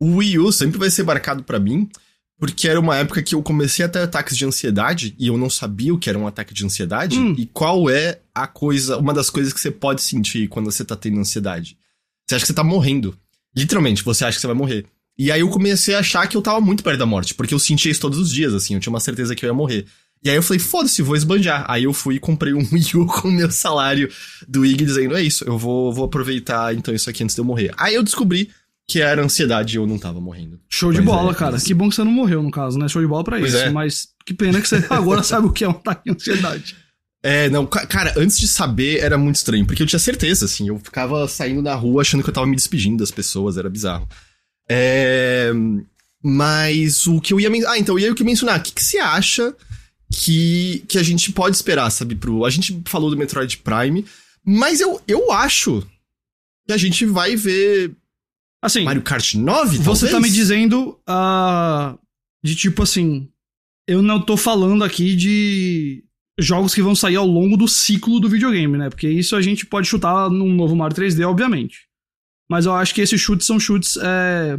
S1: O Wii U sempre vai ser marcado para mim, porque era uma época que eu comecei a ter ataques de ansiedade e eu não sabia o que era um ataque de ansiedade hum. e qual é a coisa, uma das coisas que você pode sentir quando você tá tendo ansiedade. Você acha que você tá morrendo. Literalmente, você acha que você vai morrer. E aí eu comecei a achar que eu tava muito perto da morte, porque eu sentia isso todos os dias, assim, eu tinha uma certeza que eu ia morrer. E aí eu falei, foda-se, vou esbanjar. Aí eu fui e comprei um Wii U com o meu salário do IG dizendo, é isso, eu vou, vou aproveitar então isso aqui antes de eu morrer. Aí eu descobri que era ansiedade e eu não tava morrendo.
S2: Show de mas bola, é, cara. Mas... Que bom que você não morreu, no caso, né? Show de bola pra pois isso. É. Mas que pena que você agora sabe o que é um ataque de ansiedade.
S1: É, não, cara, antes de saber era muito estranho, porque eu tinha certeza, assim, eu ficava saindo na rua achando que eu tava me despedindo das pessoas, era bizarro. É, mas o que eu ia mencionar. Ah, então, eu ia que mencionar. O que, que você acha que, que a gente pode esperar, sabe? Pro, a gente falou do Metroid Prime, mas eu, eu acho que a gente vai ver.
S2: Assim.
S1: Mario Kart 9?
S2: Você talvez? tá me dizendo. Uh, de tipo assim. Eu não tô falando aqui de jogos que vão sair ao longo do ciclo do videogame, né? Porque isso a gente pode chutar num novo Mario 3D, obviamente. Mas eu acho que esses chutes são chutes é,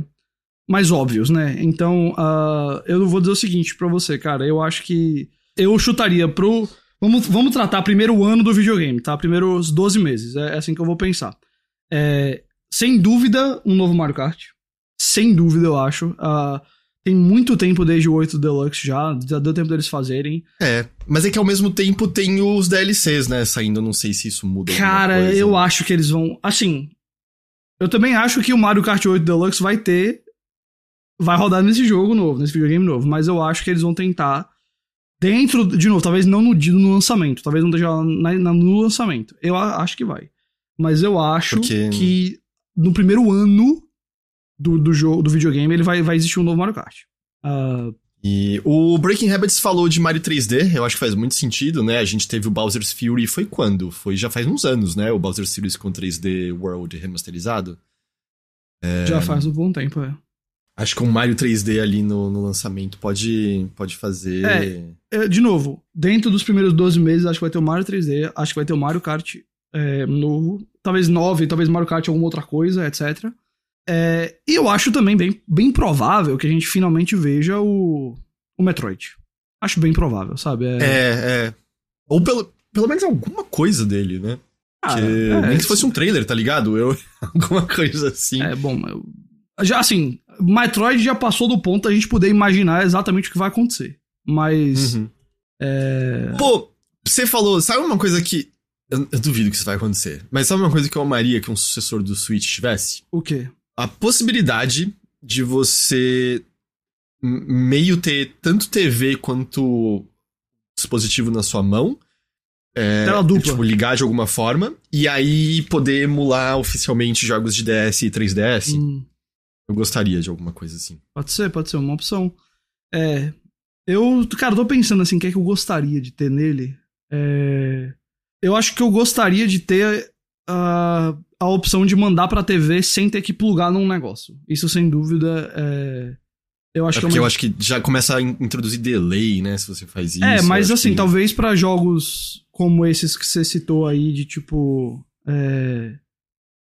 S2: mais óbvios, né? Então, uh, eu vou dizer o seguinte para você, cara. Eu acho que eu chutaria pro. Vamos, vamos tratar primeiro o ano do videogame, tá? Primeiro os 12 meses. É, é assim que eu vou pensar. É, sem dúvida, um novo Mario Kart. Sem dúvida, eu acho. Uh, Tem muito tempo desde o 8 Deluxe já, já deu tempo deles fazerem.
S1: É, mas é que ao mesmo tempo tem os DLCs, né, saindo, não sei se isso muda
S2: Cara, eu acho que eles vão. Assim. Eu também acho que o Mario Kart 8 Deluxe vai ter. Vai rodar nesse jogo novo, nesse videogame novo. Mas eu acho que eles vão tentar. Dentro. De novo, talvez não no, no lançamento. Talvez não esteja na, na, no lançamento. Eu acho que vai. Mas eu acho
S1: Porque-
S2: que no primeiro ano do, do jogo, do videogame, ele vai, vai existir um novo Mario Kart. Ah,
S1: E o Breaking Habits falou de Mario 3D, eu acho que faz muito sentido, né? A gente teve o Bowser's Fury, foi quando? Foi já faz uns anos, né? O Bowser's Fury com 3D World remasterizado.
S2: Já faz um bom tempo, é.
S1: Acho que um Mario 3D ali no, no lançamento pode, pode fazer.
S2: É. É, de novo, dentro dos primeiros 12 meses, acho que vai ter o Mario 3D, acho que vai ter o Mario Kart é, novo, talvez 9, talvez Mario Kart alguma outra coisa, etc. É, e eu acho também bem, bem provável que a gente finalmente veja o, o Metroid. Acho bem provável, sabe? É,
S1: É, é. Ou pelo, pelo menos alguma coisa dele, né?
S2: ah, é,
S1: nem que fosse um trailer, tá ligado? Eu, alguma coisa assim.
S2: É, bom, eu- já assim, Metroid já passou do ponto da gente poder imaginar exatamente o que vai acontecer. Mas.
S1: Uhum.
S2: É,
S1: Pô, você falou, sabe uma coisa que. Eu, eu duvido que isso vai acontecer. Mas sabe uma coisa que eu amaria que um sucessor do Switch tivesse?
S2: o quê?
S1: A possibilidade de você meio ter tanto TV quanto dispositivo na sua mão. É,
S2: Tela dupla.
S1: Tipo, ligar de alguma forma. E aí poder emular oficialmente jogos de DS e 3DS.
S2: Hum.
S1: Eu gostaria de alguma coisa assim.
S2: Pode ser, pode ser uma opção. É. Eu, cara, tô pensando assim, o que é que eu gostaria de ter nele? É, eu acho que eu gostaria de ter a, a opção de mandar pra TV sem ter que plugar num negócio. Isso, sem dúvida, é. Eu acho
S1: É
S2: que é
S1: porque
S2: uma
S1: eu acho que já começa a in- introduzir delay, né? Se você faz isso.
S2: É, mas assim,
S1: que-
S2: talvez pra jogos como esses que você citou aí, de tipo. É,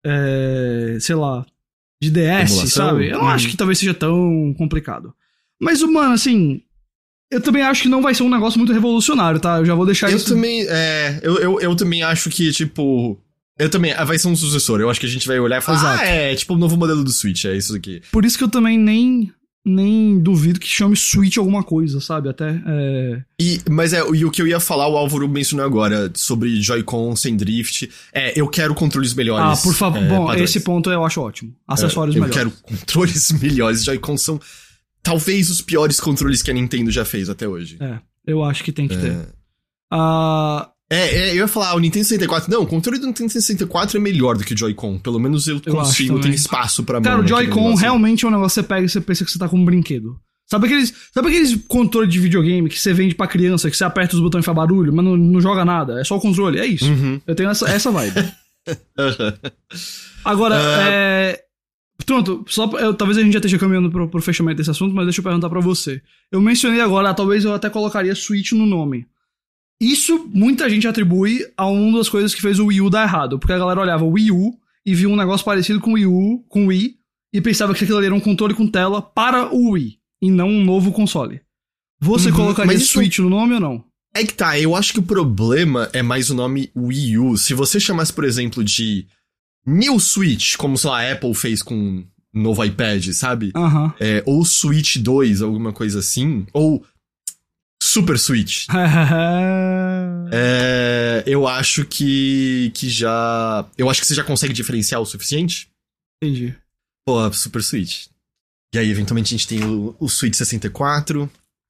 S2: é, sei lá. De DS,
S1: Emulação?
S2: sabe? Eu não
S1: Uhum.
S2: acho que talvez seja tão complicado. Mas, mano, assim. Eu também acho que não vai ser um negócio muito revolucionário, tá? Eu já vou deixar
S1: Eu
S2: isso.
S1: também, é, eu, eu, eu também acho que, tipo. Eu também, ah, vai ser um sucessor. Eu acho que a gente vai olhar e falar,
S2: Exato.
S1: ah, é, tipo o novo modelo do Switch, é isso aqui.
S2: Por isso que eu também nem. Nem duvido que chame Switch alguma coisa, sabe? Até. É...
S1: E, mas é, e o que eu ia falar, o Álvaro mencionou agora, sobre Joy-Con sem drift. É, eu quero controles melhores.
S2: Ah, por favor.
S1: é,
S2: Bom,
S1: padrões.
S2: esse ponto eu acho ótimo. Acessórios
S1: É, eu
S2: melhores.
S1: quero controles melhores. Joy-Con são talvez os piores controles que a Nintendo já fez até hoje.
S2: É, eu acho que tem que ter.
S1: É.
S2: Ah.
S1: É, é, eu ia falar, o Nintendo 64. Não, o controle do Nintendo 64 é melhor do que o Joy-Con. Pelo menos eu
S2: Eu
S1: consigo, tem espaço pra
S2: Cara,
S1: mão
S2: o
S1: naquele
S2: Joy-Con realmente é um negócio que você pega e você pensa que você tá com um brinquedo. Sabe aqueles, sabe aqueles controles de videogame que você vende pra criança, que você aperta os botões e faz barulho, mas não, não joga nada? É só o controle. É isso.
S1: Uhum.
S2: Eu tenho essa, essa vibe. Agora, é. Pronto, só eu- talvez a gente já esteja caminhando pro, pro fechamento desse assunto, mas deixa eu perguntar pra você. Eu mencionei agora, talvez eu até colocaria Switch no nome. Isso muita gente atribui a uma das coisas que fez o Wii U dar errado, porque a galera olhava o Wii U e via um negócio parecido com o Wii U, com o Wii, e pensava que aquilo ali era um controle com tela para o Wii, e não um novo console. Você
S1: Uhum,
S2: colocaria
S1: isso-
S2: Switch no nome ou não?
S1: É que tá, eu acho que o problema é mais o nome Wii U. Se você chamasse, por exemplo, de New Switch, como, sei lá, a Apple fez com o novo iPad, sabe?
S2: Aham.
S1: É, ou Switch 2, alguma coisa assim. Ou Super Switch. É, eu acho que, que já. Eu acho que você já consegue diferenciar o suficiente.
S2: Entendi.
S1: Pô, Super Switch. E aí, eventualmente, a gente tem o, o Switch 64.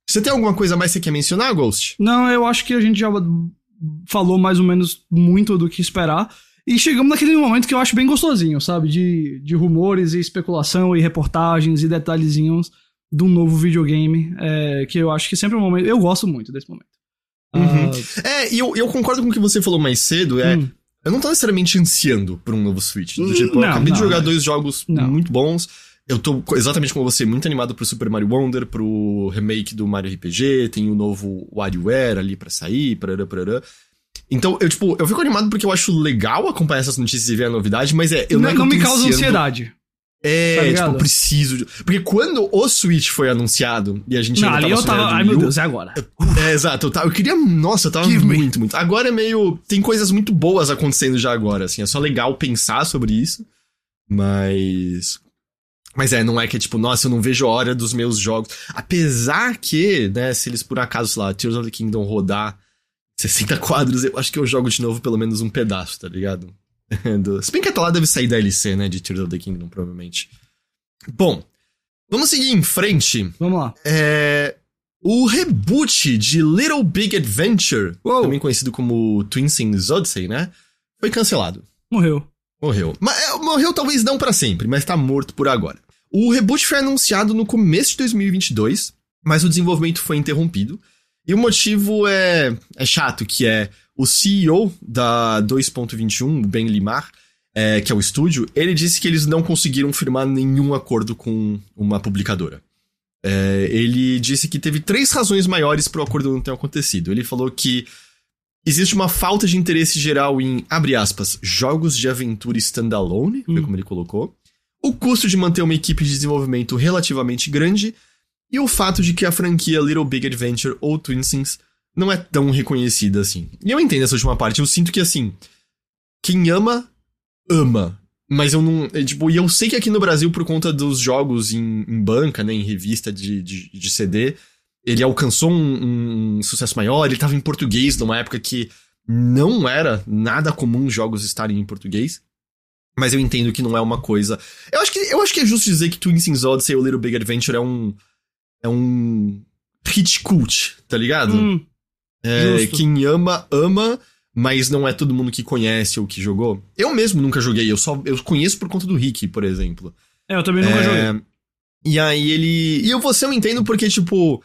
S1: Você tem alguma coisa mais que você quer mencionar, Ghost?
S2: Não, eu acho que a gente já falou mais ou menos muito do que esperar. E chegamos naquele momento que eu acho bem gostosinho, sabe? De, de rumores e especulação e reportagens e detalhezinhos de um novo videogame. é, que eu acho que sempre é um momento. Eu gosto muito desse momento.
S1: Uhum. É, e eu, eu concordo com o que você falou mais cedo. É,
S2: hum,
S1: Eu não tô necessariamente ansiando por um novo Switch. Do tipo, eu
S2: Não,
S1: acabei de
S2: não,
S1: jogar
S2: é.
S1: dois jogos
S2: Não.
S1: muito bons. Eu tô exatamente como você, muito animado pro Super Mario Wonder, pro remake do Mario RPG, tem o novo WarioWare ali pra sair, parará, parará. Então, eu, tipo, eu fico animado porque eu acho legal acompanhar essas notícias e ver a novidade, mas é. Eu não,
S2: não
S1: é que eu
S2: não
S1: tô
S2: me causa
S1: ansiando-
S2: ansiedade.
S1: É,
S2: tá
S1: tipo, preciso. de- Porque quando o Switch foi anunciado e a gente
S2: Não, ali eu
S1: tava
S2: Ai meu Deus, é agora.
S1: é, exato. Eu, tava- eu queria. Nossa, eu tava
S2: Give me.
S1: muito, muito. Agora é meio. Tem coisas muito boas acontecendo já agora, assim. É só legal pensar sobre isso. Mas. Mas é, não é que é tipo, nossa, eu não vejo a hora dos meus jogos. Apesar que, né, se eles por acaso, sei lá, Tears of the Kingdom rodar 60 quadros, eu acho que eu jogo de novo pelo menos um pedaço, tá ligado? Do... Se bem que até lá deve sair da LC, né, de Tears of the Kingdom, provavelmente. Bom, vamos seguir em frente.
S2: Vamos lá.
S1: É... O reboot de Little Big Adventure,
S2: Uou.
S1: também conhecido como Twin Sings Odyssey, né, foi cancelado.
S2: Morreu.
S1: Morreu. Mas, é, morreu talvez não pra sempre, mas tá morto por agora. O reboot foi anunciado no começo de 2022, mas o desenvolvimento foi interrompido. E o motivo é, é chato, que é o CEO da 2.21, o Ben Limar, é, que é o estúdio, ele disse que eles não conseguiram firmar nenhum acordo com uma publicadora. É, ele disse que teve três razões maiores para o acordo não ter acontecido. Ele falou que existe uma falta de interesse geral em, abre aspas, jogos de aventura standalone, foi
S2: Hum.
S1: como ele colocou, o custo de manter uma equipe de desenvolvimento relativamente grande e o fato de que a franquia Little Big Adventure ou Twin Sings não é tão reconhecida assim. E eu entendo essa última parte, eu sinto que assim, quem ama, ama. Mas eu não. é, tipo, e eu sei que aqui no Brasil, por conta dos jogos em, em banca, né, em revista de, de, de CD, ele alcançou um, um sucesso maior. Ele tava em português numa época que não era nada comum jogos estarem em português. Mas eu entendo que não é uma coisa. Eu acho que, eu acho que é justo dizer que Twin Sings Odyssey ou Little Big Adventure é um. É um. Hit cult, tá ligado?
S2: Hum,
S1: É, quem ama, ama, mas não é todo mundo que conhece ou que jogou. Eu mesmo nunca joguei, eu só eu conheço por conta do Rick, por exemplo.
S2: é, eu também nunca
S1: É,
S2: joguei.
S1: E aí ele. E eu você eu entendo porque, tipo.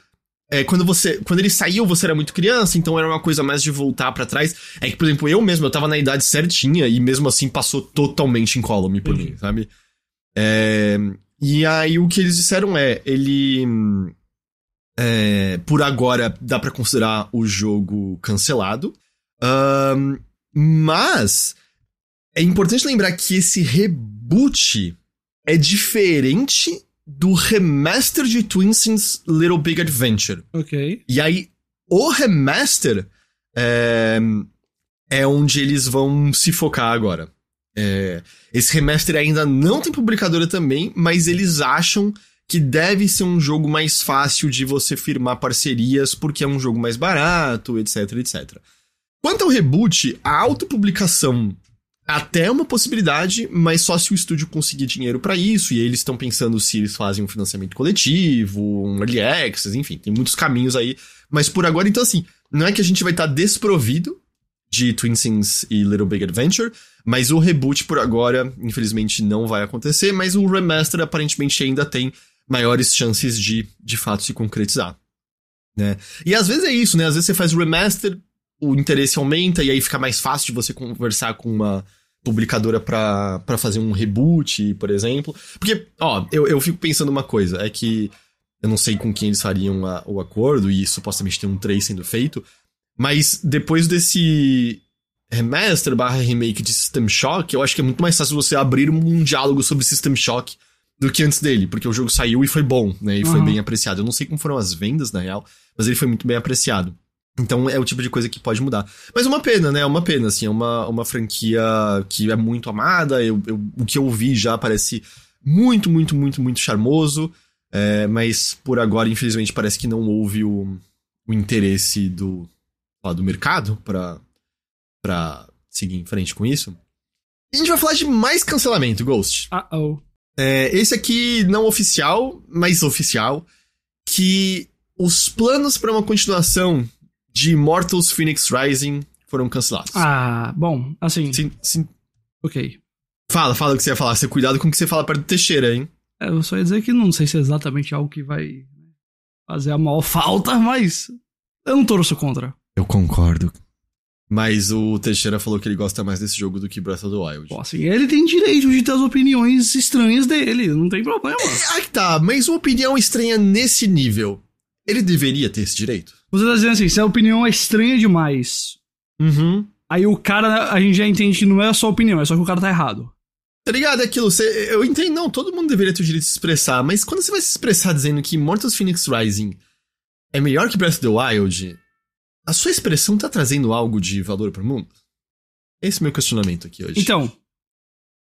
S1: É, quando você. Quando ele saiu, você era muito criança, então era uma coisa mais de voltar pra trás. É que, por exemplo, eu mesmo, eu tava na idade certinha e mesmo assim passou totalmente incólume por
S2: Entendi.
S1: mim, sabe? É, e aí o que eles disseram é, ele. é, por agora dá pra considerar o jogo cancelado. Ahn, mas é importante lembrar que esse reboot é diferente do remaster de Twin Sins Little Big Adventure.
S2: Ok.
S1: E aí, o remaster é, é onde eles vão se focar agora. É, esse remaster ainda não tem publicadora também, mas eles acham que deve ser um jogo mais fácil de você firmar parcerias, porque é um jogo mais barato, etc, etc. Quanto ao reboot, a autopublicação até é uma possibilidade, mas só se o estúdio conseguir dinheiro pra isso, e aí eles estão pensando se eles fazem um financiamento coletivo, um early access, enfim, tem muitos caminhos aí. Mas por agora, então assim, não é que a gente vai estar desprovido de Twin Sings e Little Big Adventure, mas o reboot por agora, infelizmente, não vai acontecer, mas o remaster aparentemente ainda tem maiores chances de, de fato, se concretizar. Né? E às vezes é isso, né? Às vezes você faz o remaster, o interesse aumenta, e aí fica mais fácil de você conversar com uma publicadora pra fazer um reboot, por exemplo. Porque, ó, eu, eu fico pensando uma coisa, é que eu não sei com quem eles fariam a- o acordo, e supostamente tem um 3 sendo feito, mas depois desse remaster barra remake de System Shock, eu acho que é muito mais fácil você abrir um diálogo sobre System Shock do que antes dele, porque o jogo saiu e foi bom, né? E foi
S2: Uhum.
S1: bem apreciado. Eu não sei como foram as vendas, na real, mas ele foi muito bem apreciado. Então é o tipo de coisa que pode mudar. Mas uma pena, né? É uma pena, assim. É uma, uma franquia que é muito amada. Eu, eu- o que eu vi já parece muito, muito, muito, muito charmoso. É, mas por agora, infelizmente, parece que não houve o, o interesse do, lá, do mercado pra, pra seguir em frente com isso. E a gente vai falar de mais cancelamento, Ghost.
S2: Uh-oh.
S1: É, esse aqui não oficial, mas oficial, que os planos para uma continuação de Immortals Phoenix Rising foram cancelados.
S2: Ah, bom, assim,
S1: Sim, sim.
S2: ok.
S1: Fala, fala o que você ia falar. Você cuidado com o que você fala perto do Teixeira, hein?
S2: É, Eu só ia dizer que não sei se é exatamente algo que vai fazer a maior falta, mas eu não torço contra.
S1: Eu concordo. Mas o Teixeira falou que ele gosta mais desse jogo do que Breath of the Wild.
S2: Bom, assim, ele tem direito de ter as opiniões estranhas dele, não tem problema.
S1: Ah, que tá, mas uma opinião estranha nesse nível. Ele deveria ter esse direito?
S2: Você tá dizendo assim, se a opinião é estranha demais,
S1: Uhum.
S2: aí o cara, a gente já entende que não é só opinião, é só que o cara tá errado.
S1: Tá ligado? É aquilo, você, eu entendo, não, todo mundo deveria ter o direito de se expressar, mas quando você vai se expressar dizendo que Immortals Phoenix Rising é melhor que Breath of the Wild, a sua expressão tá trazendo algo de valor pro mundo? Esse é o meu questionamento aqui hoje.
S2: Então,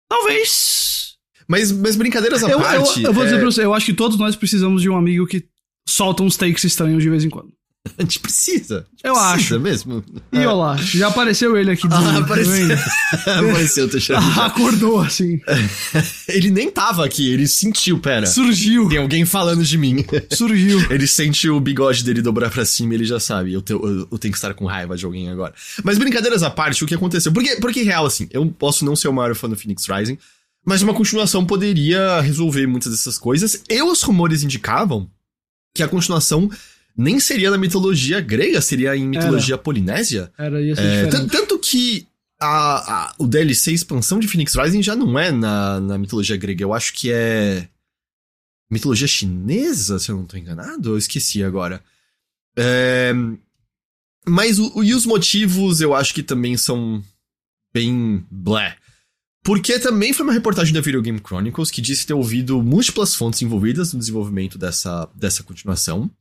S2: talvez.
S1: Mas, mas brincadeiras à
S2: Eu,
S1: parte.
S2: eu, eu vou dizer
S1: é,
S2: pra você, eu acho que todos nós precisamos de um amigo que solta uns takes estranhos de vez em quando.
S1: A gente precisa.
S2: Eu
S1: precisa
S2: acho.
S1: mesmo.
S2: E olha lá, já apareceu ele aqui
S1: Ah, apareceu. Apareceu, Teixeira.
S2: Acordou, assim.
S1: Ele nem tava aqui, ele sentiu, pera.
S2: Surgiu.
S1: Tem alguém falando de mim.
S2: Surgiu.
S1: Ele sente o bigode dele dobrar pra cima e ele já sabe. Eu, te- eu- eu tenho que estar com raiva de alguém agora. Mas brincadeiras à parte, o que aconteceu? Porque, porque real, assim, eu posso não ser o maior fã do Phoenix Rising, mas uma continuação poderia resolver muitas dessas coisas. E os rumores indicavam que a continuação nem seria na mitologia grega, seria em mitologia polinésia.
S2: Era, ia ser
S1: É, tanto que a, a- o DLC expansão de Phoenix Rising já não é na, na mitologia grega, eu acho que é mitologia chinesa, se eu não tô enganado, eu esqueci agora. É, mas o- e os motivos eu acho que também são bem blé. Porque também foi uma reportagem da Video Game Chronicles que disse ter ouvido múltiplas fontes envolvidas no desenvolvimento dessa, dessa continuação.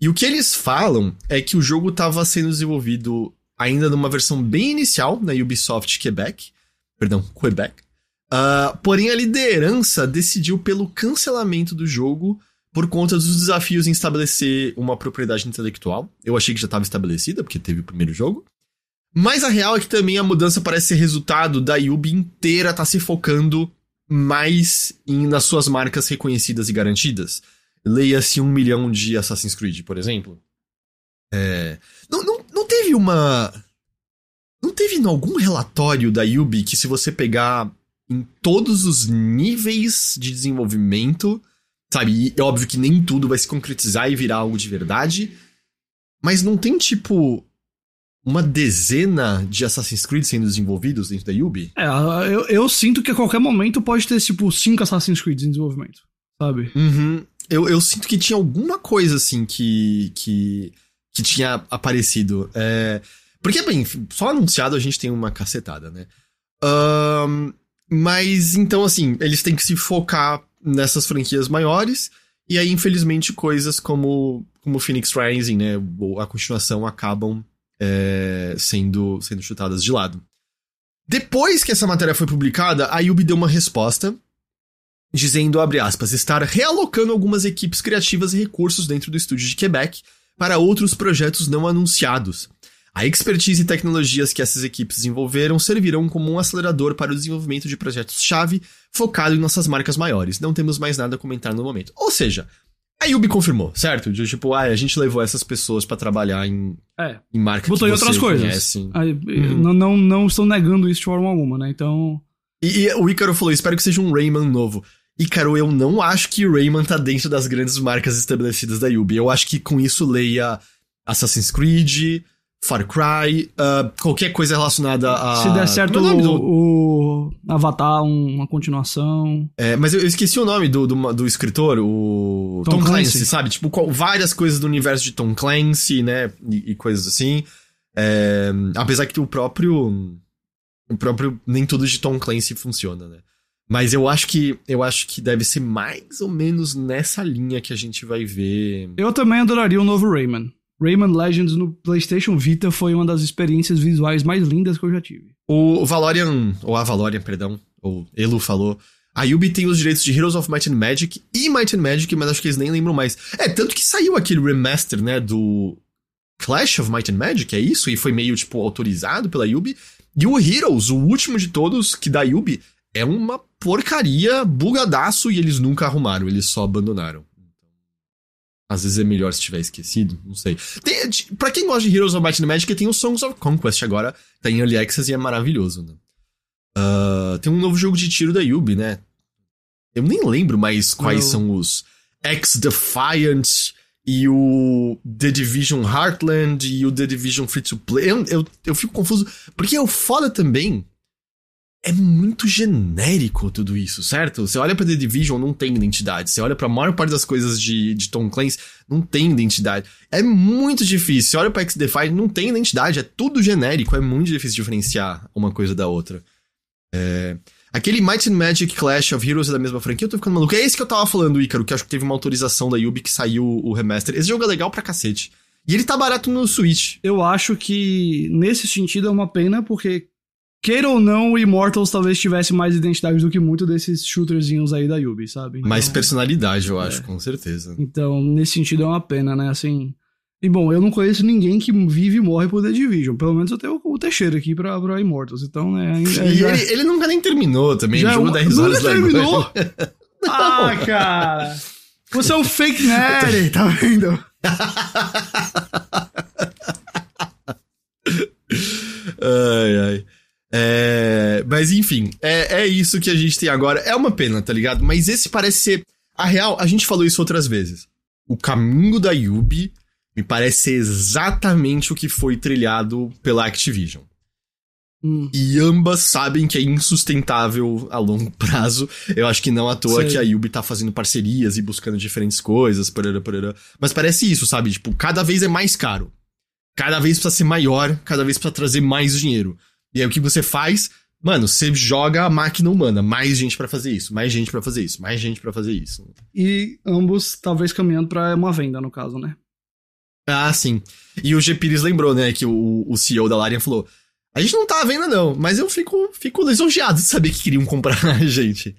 S1: E o que eles falam é que o jogo estava sendo desenvolvido ainda numa versão bem inicial na Ubisoft Quebec, perdão, Quebec. Ah, porém, a liderança decidiu pelo cancelamento do jogo por conta dos desafios em estabelecer uma propriedade intelectual. Eu achei que já estava estabelecida, porque teve o primeiro jogo. Mas a real é que também a mudança parece ser resultado da Yubi inteira tá se focando mais em, nas suas marcas reconhecidas e garantidas. Leia-se um milhão de Assassin's Creed, por exemplo. É, não, não, não teve uma. Não teve algum relatório da Yubi que, se você pegar em todos os níveis de desenvolvimento, sabe? E é óbvio que nem tudo vai se concretizar e virar algo de verdade. Mas não tem, tipo, uma dezena de Assassin's Creed sendo desenvolvidos dentro da Yubi?
S2: É, eu, eu sinto que a qualquer momento pode ter, tipo, cinco Assassin's Creed em desenvolvimento. Sabe?
S1: Uhum. Eu, eu sinto que tinha alguma coisa assim que. que, que tinha aparecido. É, porque, bem, só anunciado a gente tem uma cacetada, né? Ahn, mas então, assim, eles têm que se focar nessas franquias maiores. E aí, infelizmente, coisas como, como Phoenix Rising, né? A continuação acabam é, sendo, sendo chutadas de lado. Depois que essa matéria foi publicada, a Yubi deu uma resposta dizendo, abre aspas, estar realocando algumas equipes criativas e recursos dentro do estúdio de Quebec para outros projetos não anunciados. A expertise e tecnologias que essas equipes desenvolveram servirão como um acelerador para o desenvolvimento de projetos-chave focado em nossas marcas maiores. Não temos mais nada a comentar no momento. Ou seja, a Yubi confirmou, certo? De tipo, ah, a gente levou essas pessoas para trabalhar em,
S2: É.
S1: em marca
S2: Botou
S1: que você
S2: outras coisas.
S1: conhece.
S2: Aí,
S1: Uhum.
S2: não, não, não estou negando isso de forma alguma, né? Então.
S1: E, e o Ícaro falou, espero que seja um Rayman novo. Ícaro, eu não acho que Rayman tá dentro das grandes marcas estabelecidas da Yubi. Eu acho que com isso leia Assassin's Creed, Far Cry, ah, qualquer coisa relacionada a...
S2: Se der certo
S1: é o do-
S2: o, Avatar, um- uma continuação.
S1: É, mas eu, eu esqueci o nome do, do, do escritor, o
S2: Tom
S1: Tom, Clancy,
S2: Clancy.
S1: sabe? Tipo, qual- várias coisas do universo de Tom Clancy, né? E, e coisas assim. É, apesar que o próprio. O próprio. Nem tudo de Tom Clancy funciona, né? Mas eu acho que. Eu acho que deve ser mais ou menos nessa linha que a gente vai ver.
S2: Eu também adoraria um novo Rayman. Rayman Legends no PlayStation Vita foi uma das experiências visuais mais lindas que eu já tive.
S1: O Valorian, ou a Valorian, perdão, ou Elo falou. A Yubi tem os direitos de Heroes of Might and Magic e Might and Magic, mas acho que eles nem lembram mais. É, tanto que saiu aquele remaster, né, do Clash of Might and Magic, é isso? E foi meio, tipo, autorizado pela Yubi. E o Heroes, o último de todos, que da Yubi, é uma porcaria bugadaço e eles nunca arrumaram, eles só abandonaram. Às vezes é melhor se tiver esquecido, não sei. Tem, pra quem gosta de Heroes of Might and Magic, tem o Songs of Conquest agora, tá em Early Access e é maravilhoso, né? Ah, tem um novo jogo de tiro da Yubi, né? Eu nem lembro mais quais
S2: Não.
S1: são os X-Defiant e o The Division Heartland e o The Division Free to Play. Eu, eu, eu fico confuso, porque o foda também é muito genérico tudo isso, certo? Você olha pra The Division, não tem identidade. Você olha pra maior parte das coisas de, de Tom Clancy, não tem identidade. É muito difícil. Você olha pra X-Defiant, não tem identidade. É tudo genérico. É muito difícil diferenciar uma coisa da outra. É... Aquele Might and Magic Clash of Heroes é da mesma franquia, eu tô ficando maluco. É esse que eu tava falando, Ícaro, que acho que teve uma autorização da Yubi que saiu o remaster. Esse jogo é legal pra cacete. E ele tá barato no Switch.
S2: Eu acho que, nesse sentido, é uma pena, porque queira ou não, o Immortals talvez tivesse mais identidade do que muito desses shooterzinhos aí da Yubi, sabe?
S1: Então, mais personalidade, eu acho, é. com certeza.
S2: Então, nesse sentido é uma pena, né? Assim. E bom, eu não conheço ninguém que vive e morre por The Division. Pelo menos eu tenho o Teixeira aqui pra, pra Immortals. Então, né.
S1: e ele, ele, nunca nem terminou também. Já, jogo 10 horas
S2: nunca terminou? ah, cara. Você é um fake nerd, tá vendo?
S1: ai, ai. É, mas enfim, é, é isso que a gente tem agora. É uma pena, tá ligado? Mas esse parece ser. A real, a gente falou isso outras vezes. O caminho da Yubi me parece ser exatamente o que foi trilhado pela Activision. Hum. E ambas sabem que é insustentável a longo prazo. Eu acho que não à toa Sei. que a Yubi tá fazendo parcerias e buscando diferentes coisas, parará, parará. Mas parece isso, sabe? Tipo, cada vez é mais caro. Cada vez precisa ser maior, cada vez precisa trazer mais dinheiro. E aí o que você faz? Mano, você joga a máquina humana, mais gente para fazer isso, mais gente para fazer isso, mais gente para fazer isso.
S2: E ambos talvez caminhando para uma venda no caso, né?
S1: Ah, sim. E o G. Pires lembrou, né, que o, o CEO da Larian falou: "A gente não tá à venda não, mas eu fico fico lisonjeado de saber que queriam comprar a gente".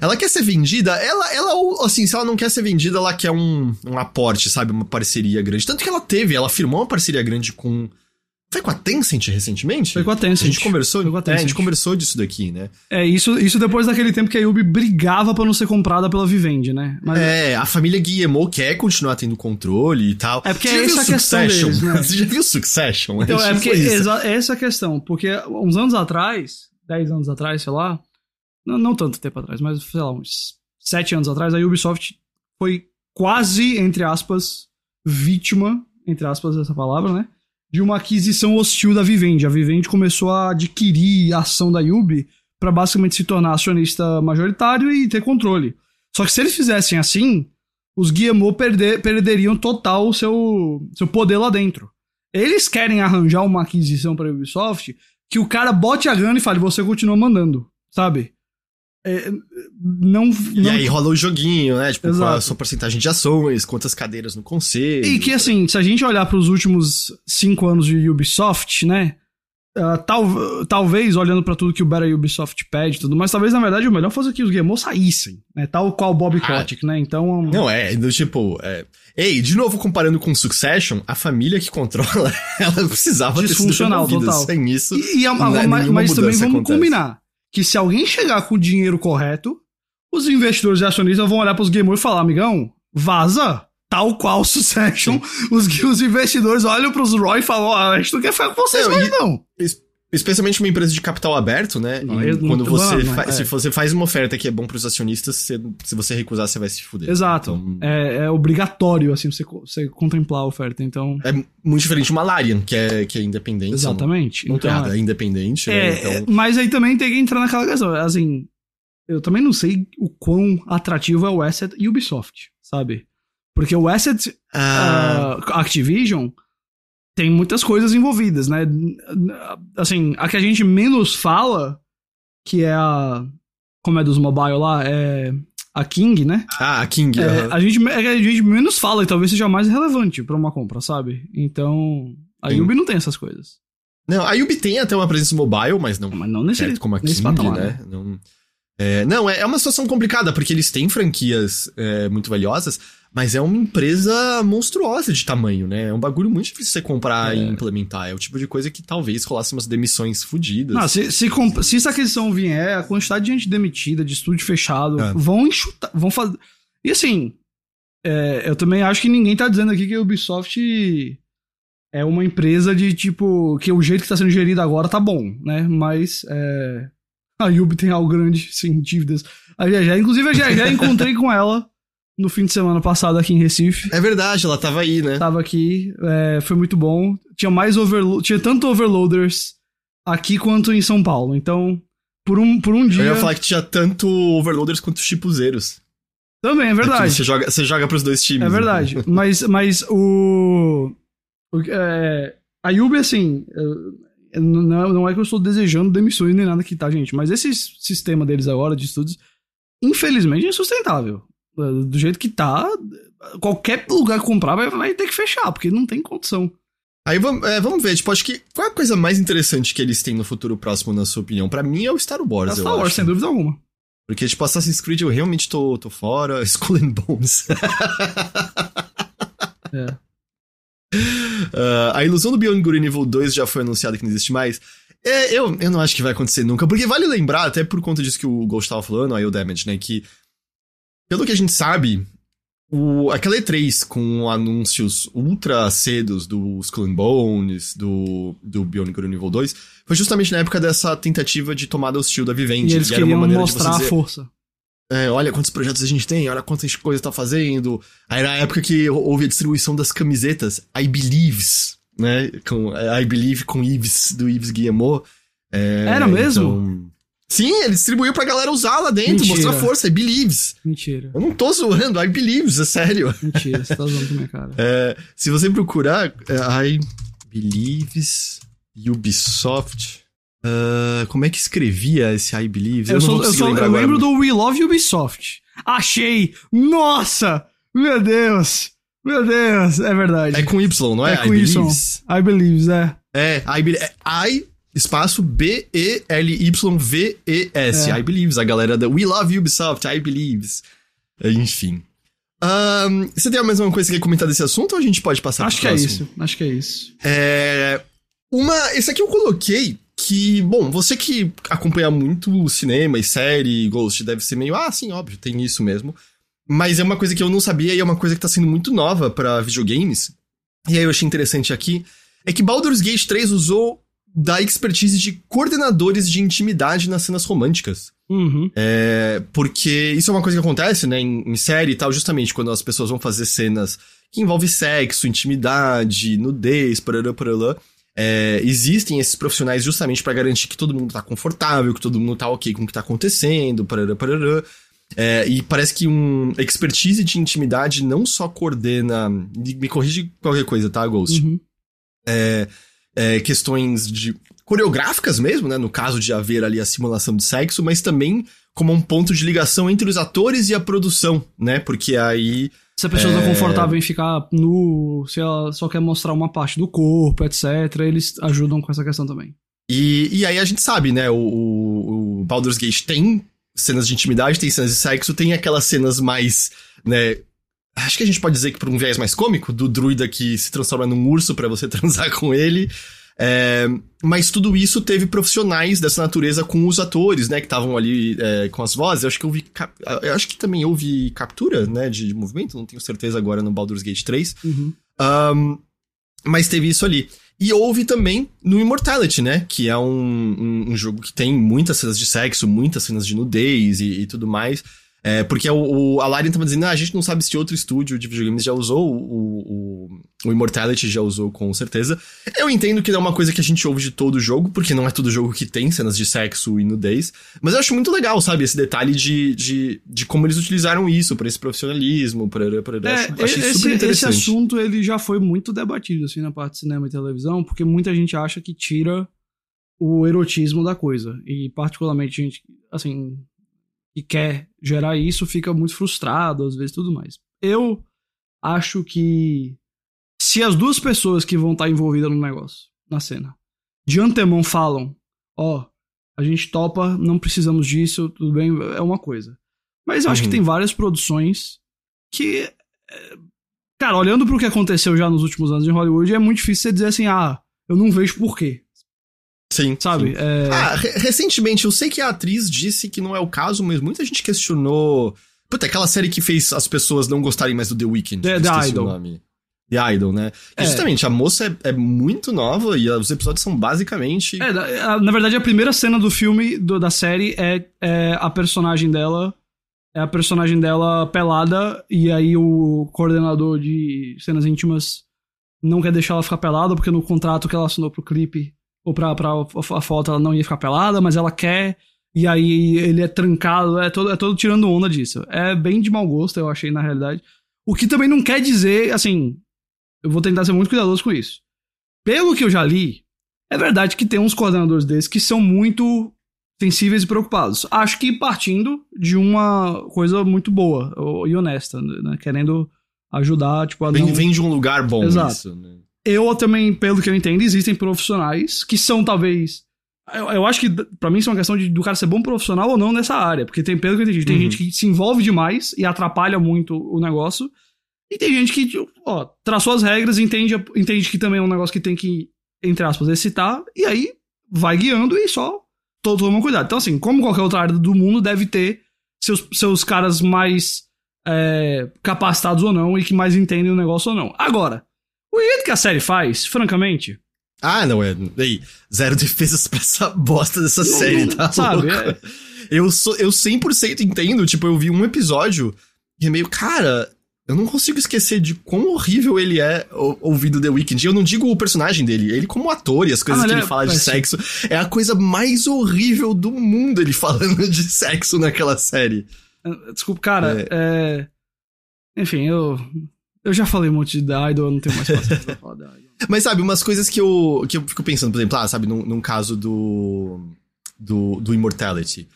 S1: Ela quer ser vendida, ela, ela, assim, se ela não quer ser vendida, ela quer um, um aporte, sabe? Uma parceria grande. Tanto que ela teve, ela firmou uma parceria grande com foi com a Tencent recentemente?
S2: Foi com a Tencent.
S1: A gente conversou, Foi com a, Tencent. É, a gente conversou disso daqui, né?
S2: É, isso, isso depois daquele tempo que a Yubi brigava para não ser comprada pela Vivendi, né?
S1: Mas... É, a família Guillemot quer continuar tendo controle e tal.
S2: É porque é essa a questão deles, né?
S1: Você já viu Succession?
S2: Então, é porque exa- essa é a questão. Porque uns anos atrás, 10 anos atrás, sei lá, não, não tanto tempo atrás, mas sei lá, uns 7 anos atrás, a Ubisoft foi quase, entre aspas, vítima, entre aspas essa palavra, né? De uma aquisição hostil da Vivendi. A Vivendi começou a adquirir a ação da Yubi para basicamente se tornar acionista majoritário e ter controle. Só que se eles fizessem assim, os Guillemot perder, perderiam total o seu, seu poder lá dentro. Eles querem arranjar uma aquisição para a Ubisoft que o cara bote a grana e fale, você continua mandando, sabe? É, não, não,
S1: E aí rola o joguinho, né? Tipo, Exato. qual a sua porcentagem de ações, quantas cadeiras no conselho.
S2: E que assim, se a gente olhar para os últimos cinco anos de Ubisoft, né? Uh, tal, talvez, olhando para tudo que o Better Ubisoft pede e tudo, mas talvez na verdade o melhor fosse que os Game saíssem, né? Tal qual o Bob ah, Kotick, né? Então.
S1: Não, é, do tipo. É... Ei, de novo, comparando com Succession, a família que controla, ela precisava ter sido
S2: total.
S1: sem isso.
S2: E, e a, a, mas, mas também vamos acontece. combinar que se alguém chegar com o dinheiro correto, os investidores e acionistas vão olhar para os gamers e falar, amigão, vaza. Tal qual Succession, os, os investidores olham para os Roy e falam, ah, a gente não quer ficar com vocês mais não.
S1: Especialmente uma empresa de capital aberto, né? Não, quando você não, é. se você faz uma oferta que é bom para os acionistas, se, se você recusar, você vai se fuder.
S2: Exato. Então, é, é, obrigatório, assim, você, você contemplar a oferta, então...
S1: É muito diferente de uma Larian, que é, que é independente.
S2: Exatamente.
S1: Não, não então, é, é independente,
S2: é,
S1: né?
S2: então... Mas aí também tem que entrar naquela questão, assim... Eu também não sei o quão atrativo é o asset Ubisoft, sabe? Porque o asset ah. uh, Activision tem muitas coisas envolvidas, né? Assim, a que a gente menos fala, que é a. Como é dos mobile lá? É. A King, né?
S1: Ah, a King.
S2: É, a, gente, é a gente menos fala e talvez seja mais relevante para uma compra, sabe? Então. A Sim. Yubi não tem essas coisas.
S1: Não, a Yubi tem até uma presença mobile, mas não,
S2: mas não nesse,
S1: como a King, patamar, né? né? Não, é, não, é, é uma situação complicada, porque eles têm franquias é, muito valiosas, mas é uma empresa monstruosa de tamanho, né? É um bagulho muito difícil você comprar é. e implementar. É o tipo de coisa que talvez rolasse umas demissões fodidas.
S2: Não, se, se, se essa aquisição vier, a quantidade de gente demitida, de estúdio fechado, é. vão enxutar, vão fazer. E assim, é, eu também acho que ninguém tá dizendo aqui que a Ubisoft é uma empresa de tipo. que o jeito que tá sendo gerida agora tá bom, né? Mas. É, a Yubi tem algo grande, sem dívidas. A GG, inclusive a GG, encontrei com ela no fim de semana passado aqui em Recife.
S1: É verdade, ela tava aí, né?
S2: Tava aqui, é, foi muito bom. Tinha mais overload, tinha tanto overloaders aqui quanto em São Paulo. Então, por um, por um dia.
S1: Eu ia falar que tinha tanto overloaders quanto chipuzeiros.
S2: Também, é verdade. Aqui
S1: você joga, você joga pros dois times.
S2: É verdade. Né? mas, mas o. o é, a Yubi, assim. Não, não é que eu estou desejando demissões nem nada aqui, tá, gente? Mas esse sistema deles agora de estudos, infelizmente, é insustentável do jeito que tá, qualquer lugar que comprar vai, vai ter que fechar, porque não tem condição.
S1: Aí vamos, é, vamos ver, tipo, acho que qual é a coisa mais interessante que eles têm no futuro próximo, na sua opinião? Pra mim é o Star Wars,
S2: É
S1: eu
S2: Star Wars,
S1: acho.
S2: sem dúvida alguma.
S1: Porque, tipo, Assassin's Creed eu realmente tô, tô fora, Skull and Bones.
S2: É.
S1: Ah, a ilusão do Beyond Good and Evil 2 já foi anunciada que não existe mais. É, eu, eu não acho que vai acontecer nunca, porque vale lembrar, até por conta disso que o Ghost tava falando, aí o Damage, né, que pelo que a gente sabe, o, aquela E3 com anúncios ultra cedos do Skull and Bones, do, do and Evil 2, foi justamente na época dessa tentativa de tomada hostil da Vivendi.
S2: E eles
S1: era uma
S2: queriam mostrar a força.
S1: É, olha quantos projetos a gente tem, olha quantas coisas tá fazendo. Aí na época que houve a distribuição das camisetas, I Believes, né? Com, I Believe com Yves, do Yves Guillemot. É,
S2: Era mesmo?
S1: então- Sim, ele distribuiu pra galera usar lá dentro,
S2: Mentira.
S1: mostrar força, I Believes.
S2: Mentira.
S1: Eu não tô zoando, I Believes, é sério.
S2: Mentira, você tá zoando com minha cara.
S1: É, se você procurar, é, I Believes Ubisoft. Ah, como é que escrevia esse I Believes?
S2: Eu, eu, eu
S1: agora.
S2: lembro do We Love Ubisoft. Achei! Nossa! Meu Deus! Meu Deus! É verdade.
S1: É com Y, não é?
S2: É com
S1: I
S2: Y.
S1: Believes.
S2: I believe, é.
S1: É, I, Be- é I espaço B-E-L-Y-V-E-S.
S2: É.
S1: I Believes, a galera da We Love Ubisoft, I Believes. Enfim. Ahn, você tem a mesma coisa que quer comentar desse assunto ou a gente pode passar
S2: Acho que é
S1: próximo?
S2: isso. Acho que é isso.
S1: É. Uma. Esse aqui eu coloquei que, bom, você que acompanha muito cinema e série, Ghost, deve ser meio, ah, sim, óbvio, tem isso mesmo. Mas é uma coisa que eu não sabia e é uma coisa que tá sendo muito nova pra videogames. E aí eu achei interessante aqui. É que Baldur's Gate 3 usou da expertise de coordenadores de intimidade nas cenas românticas.
S2: Uhum.
S1: É, porque isso é uma coisa que acontece, né, em, em série e tal, justamente quando as pessoas vão fazer cenas que envolvem sexo, intimidade, nudez, parará, parará. É, existem esses profissionais justamente pra garantir que todo mundo tá confortável, que todo mundo tá ok com o que tá acontecendo, parará, parará. É, e parece que um expertise de intimidade não só coordena. Me corrige qualquer coisa, tá, Ghost?
S2: Uhum.
S1: é, é, questões de coreográficas mesmo, né? No caso de haver ali a simulação de sexo, mas também como um ponto de ligação entre os atores e a produção, né? Porque aí.
S2: Se a pessoa tá
S1: É.
S2: confortável em ficar nu, se ela só quer mostrar uma parte do corpo, etc., eles ajudam com essa questão também.
S1: E, e aí a gente sabe, né? O, o, o Baldur's Gate tem cenas de intimidade, tem cenas de sexo, tem aquelas cenas mais, né? Acho que a gente pode dizer que por um viés mais cômico, do druida que se transforma num urso pra você transar com ele. É, mas tudo isso teve profissionais dessa natureza com os atores, né? Que estavam ali é, com as vozes. Eu acho que houve. Eu acho que também houve captura, né? De, de movimento, não tenho certeza agora no Baldur's Gate 3.
S2: Uhum.
S1: Ahn, mas teve isso ali. E houve também no Immortality, né? Que é um, um, um jogo que tem muitas cenas de sexo, muitas cenas de nudez e, e tudo mais. É, porque o, o, a Larian tava dizendo, ah, a gente não sabe se outro estúdio de videogames já usou, o, o, o Immortality já usou com certeza. Eu entendo que é uma coisa que a gente ouve de todo jogo, porque não é todo jogo que tem cenas de sexo e nudez. Mas eu acho muito legal, sabe, esse detalhe de, de, de como eles utilizaram isso pra esse profissionalismo, pra, pra,
S2: É,
S1: acho, achei
S2: esse,
S1: super
S2: esse
S1: interessante.
S2: assunto ele já foi muito debatido assim na parte de cinema e televisão, porque muita gente acha que tira o erotismo da coisa e particularmente gente assim que quer gerar isso fica muito frustrado às vezes tudo mais. Eu acho que se as duas pessoas que vão estar envolvidas no negócio, na cena, de antemão falam, ó, a gente topa, não precisamos disso, tudo bem, é uma coisa. Mas eu acho que
S1: Uhum.
S2: tem várias produções que é, Cara, olhando pro que aconteceu já nos últimos anos em Hollywood, é muito difícil você dizer assim, ah, eu não vejo por quê,
S1: Sim.
S2: sabe?
S1: sim.
S2: É,
S1: Ah, re- recentemente, eu sei que a atriz disse que não é o caso, mas muita gente questionou. Puta, aquela série que fez as pessoas não gostarem mais do The Weeknd.
S2: The-
S1: eu
S2: The Idol.
S1: O nome. The Idol, né? Que
S2: É.
S1: justamente, a moça é, é muito nova e os episódios são basicamente.
S2: é, na na verdade, a primeira cena do filme, do- da série, é, é a personagem dela. É a personagem dela pelada, e aí o coordenador de cenas íntimas não quer deixar ela ficar pelada, porque no contrato que ela assinou pro clipe, ou pra, pra a, foto, ela não ia ficar pelada, mas ela quer. E aí ele é trancado, é todo, é todo tirando onda disso. É bem de mau gosto, eu achei, na realidade. O que também não quer dizer, assim. Eu vou tentar ser muito cuidadoso com isso. Pelo que eu já li, é verdade que tem uns coordenadores desses que são muito sensíveis e preocupados. Acho que partindo de uma coisa muito boa e honesta, né? Querendo ajudar, tipo, a
S1: Vem,
S2: não...
S1: vem de um lugar bom
S2: Exato.
S1: isso, né?
S2: Eu também, pelo que eu entendo, existem profissionais que são talvez. Eu, eu acho que pra mim isso é uma questão de, do cara ser bom profissional ou não nessa área. Porque tem, pelo que eu entendi, tem
S1: Uhum.
S2: gente que se envolve demais e atrapalha muito o negócio. E tem gente que, ó, traçou as regras, entende, entende que também é um negócio que tem que, entre aspas, excitar, e aí vai guiando e só todo toma cuidado. Então, assim, como qualquer outra área do mundo, deve ter seus, seus caras mais é, capacitados ou não e que mais entendem o negócio ou não. Agora, o jeito que a série faz, francamente,
S1: Ah, não, é. Ei, zero defesas pra essa bosta dessa série, tá?
S2: sabe? é-
S1: Eu, sou, eu 100% entendo, tipo, eu vi um episódio e é meio, cara, eu não consigo esquecer de quão horrível ele é ou- ouvindo The Weeknd. Eu não digo o personagem dele, ele como ator e as coisas
S2: Ah,
S1: que
S2: ele é
S1: fala de sexo. É a coisa mais horrível do mundo ele falando de sexo naquela série.
S2: Desculpa, cara, é... Enfim, eu. Eu já falei muito de The Idol, eu não tenho mais paciência pra falar da Idol.
S1: Mas sabe, umas coisas que eu, que eu fico pensando, por exemplo, ah, sabe, num, num caso do, do, do Immortality.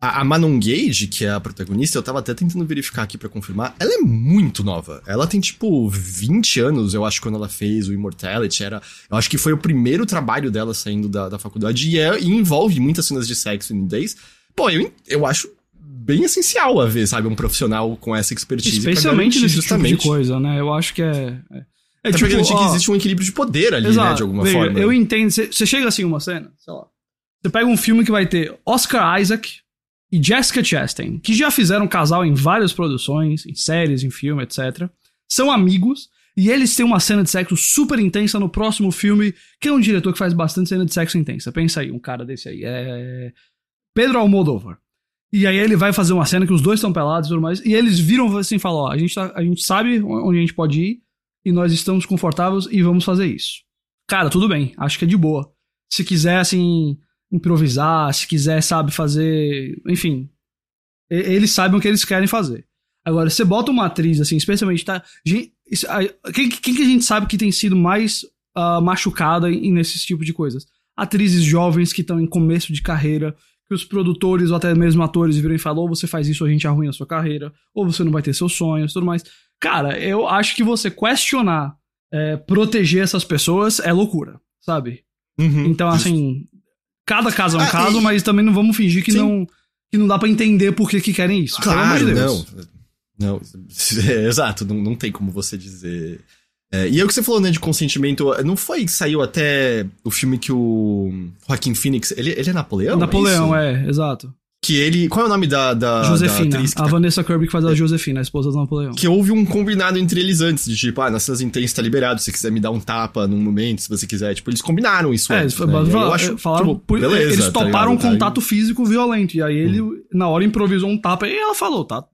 S1: A, a Manon Gage, que é a protagonista, eu tava até tentando verificar aqui pra confirmar, ela é muito nova. Ela tem, tipo, 20 anos, eu acho, quando ela fez o Immortality. Era, eu acho que foi o primeiro trabalho dela saindo da, da faculdade e, é, e envolve muitas cenas de sexo e nudez. Pô, eu, eu acho bem essencial a ver, sabe, um profissional com essa expertise.
S2: Especialmente nesse tipo de coisa, né? Eu acho que é. É, é
S1: pra garantir que
S2: ó,
S1: existe um equilíbrio de poder ali, né, de alguma
S2: veja,
S1: forma.
S2: Eu entendo. Você chega assim uma cena, sei lá. Você pega um filme que vai ter Oscar Isaac e Jessica Chastain, que já fizeram casal em várias produções, em séries, em filme, etc. São amigos. E eles têm uma cena de sexo super intensa no próximo filme, que é um diretor que faz bastante cena de sexo intensa. Pensa aí, um cara desse aí. É. Pedro Almodóvar. E aí ele vai fazer uma cena que os dois estão pelados e tudo mais. E eles viram assim e falam: ó, a gente, tá, a gente sabe onde a gente pode ir e nós estamos confortáveis e vamos fazer isso. Cara, tudo bem, acho que é de boa. Se quiser, assim, improvisar, se quiser, sabe, fazer. Enfim. Eles sabem o que eles querem fazer. Agora, você bota uma atriz, assim, especialmente, tá? gente- quem, quem que a gente sabe que tem sido mais ah, machucada em, nesses tipos de coisas? Atrizes jovens que estão em começo de carreira, que os produtores ou até mesmo atores viram e falam: ou você faz isso, ou a gente arruina a sua carreira, ou você não vai ter seus sonhos tudo mais. Cara, eu acho que você questionar, é, proteger essas pessoas é loucura, sabe?
S1: Uhum.
S2: Então, assim, cada caso é um
S1: Ah,
S2: caso,
S1: e-
S2: mas também não vamos fingir que
S1: Sim.
S2: não, que não dá pra entender por que, que querem isso. pelo amor
S1: Claro,
S2: de
S1: não. Não, é, exato, não, não tem como você dizer. É, e é o que você falou, né, de consentimento. Não foi que saiu até o filme que o Joaquim Phoenix. Ele, ele é Napoleão?
S2: Napoleão,
S1: isso?
S2: é, exato.
S1: Que ele. Qual é o nome da, da,
S2: Josefina.
S1: da
S2: a
S1: tá-
S2: Vanessa Kirby que faz a Josefina, a esposa do Napoleão.
S1: Que houve um combinado entre eles antes, de tipo, ah, nas cenas intensas tá liberado, se você quiser me dar um tapa num momento, se você quiser. Tipo, eles combinaram isso
S2: É,
S1: antes, né? Eu acho,
S2: falaram
S1: tipo, beleza,
S2: eles
S1: tá
S2: toparam um?
S1: Tá
S2: contato físico violento. E aí ele, na hora, improvisou um tapa e ela falou, tá,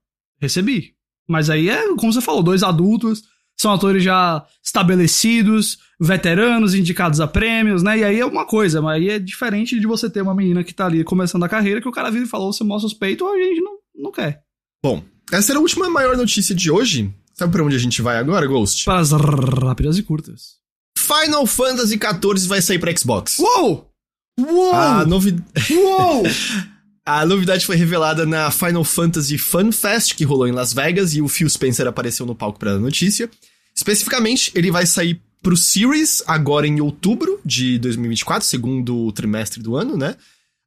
S2: recebi. Mas aí é, como você falou, dois adultos, são atores já estabelecidos, veteranos, indicados a prêmios, né? E aí é uma coisa, mas aí é diferente de você ter uma menina que tá ali começando a carreira, que o cara vira e falou, você mostra os peitos, ou a gente não, não quer.
S1: Bom, essa era a última maior notícia de hoje. Sabe pra onde a gente vai agora, Ghost?
S2: Para as rápidas e curtas.
S1: Final Fantasy XIV vai sair pra Xbox.
S2: Uou! Uou!
S1: A, novi...
S2: Uou!
S1: a novidade foi revelada na Final Fantasy Fun Fest, que rolou em Las Vegas, e o Phil Spencer apareceu no palco pra dar notícia. Especificamente, ele vai sair pro Series agora em outubro de 2024, segundo trimestre do ano, né?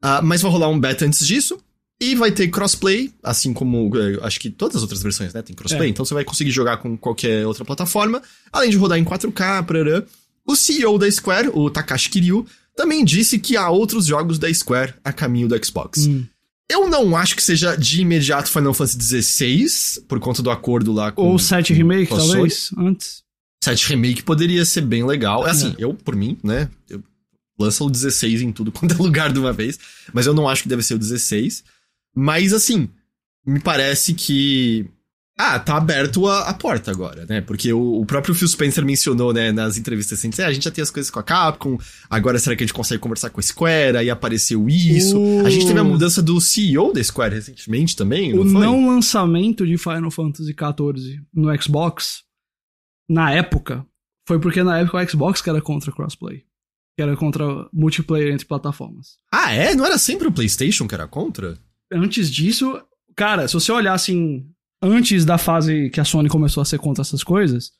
S1: Ah, mas vai rolar um beta antes disso. E vai ter crossplay, assim como eh, acho que todas as outras versões, né? Tem crossplay,
S2: É.
S1: então você vai conseguir jogar com qualquer outra plataforma, além de rodar em 4K, parará. O CEO da Square, o Takashi Kiryu, também disse que há outros jogos da Square a caminho do Xbox.
S2: Hum.
S1: Eu não acho que seja de imediato Final Fantasy XVI, por conta do acordo lá com
S2: Ou 7 Remake,
S1: com
S2: talvez, antes.
S1: 7 Remake poderia ser bem legal. Assim,
S2: É.
S1: eu, por mim, né? Eu lança o 16 em tudo quanto é lugar de uma vez. Mas eu não acho que deve ser o 16. Mas, assim, me parece que. Ah, tá aberto a, a porta agora, né? Porque o, o próprio Phil Spencer mencionou, né, nas entrevistas recentes, "É, a gente já tem as coisas com a Capcom, agora será que a gente consegue conversar com a Square? Aí apareceu isso.
S2: O-
S1: A gente teve a mudança do CEO da Square recentemente também,
S2: O
S1: não foi?
S2: não lançamento de Final Fantasy XIV no Xbox, na época, foi porque na época o Xbox que era contra crossplay. Que era contra multiplayer entre plataformas.
S1: Ah, é? Não era sempre o PlayStation que era contra?
S2: Antes disso, cara, se você olhar assim, antes da fase que a Sony começou a ser contra essas coisas,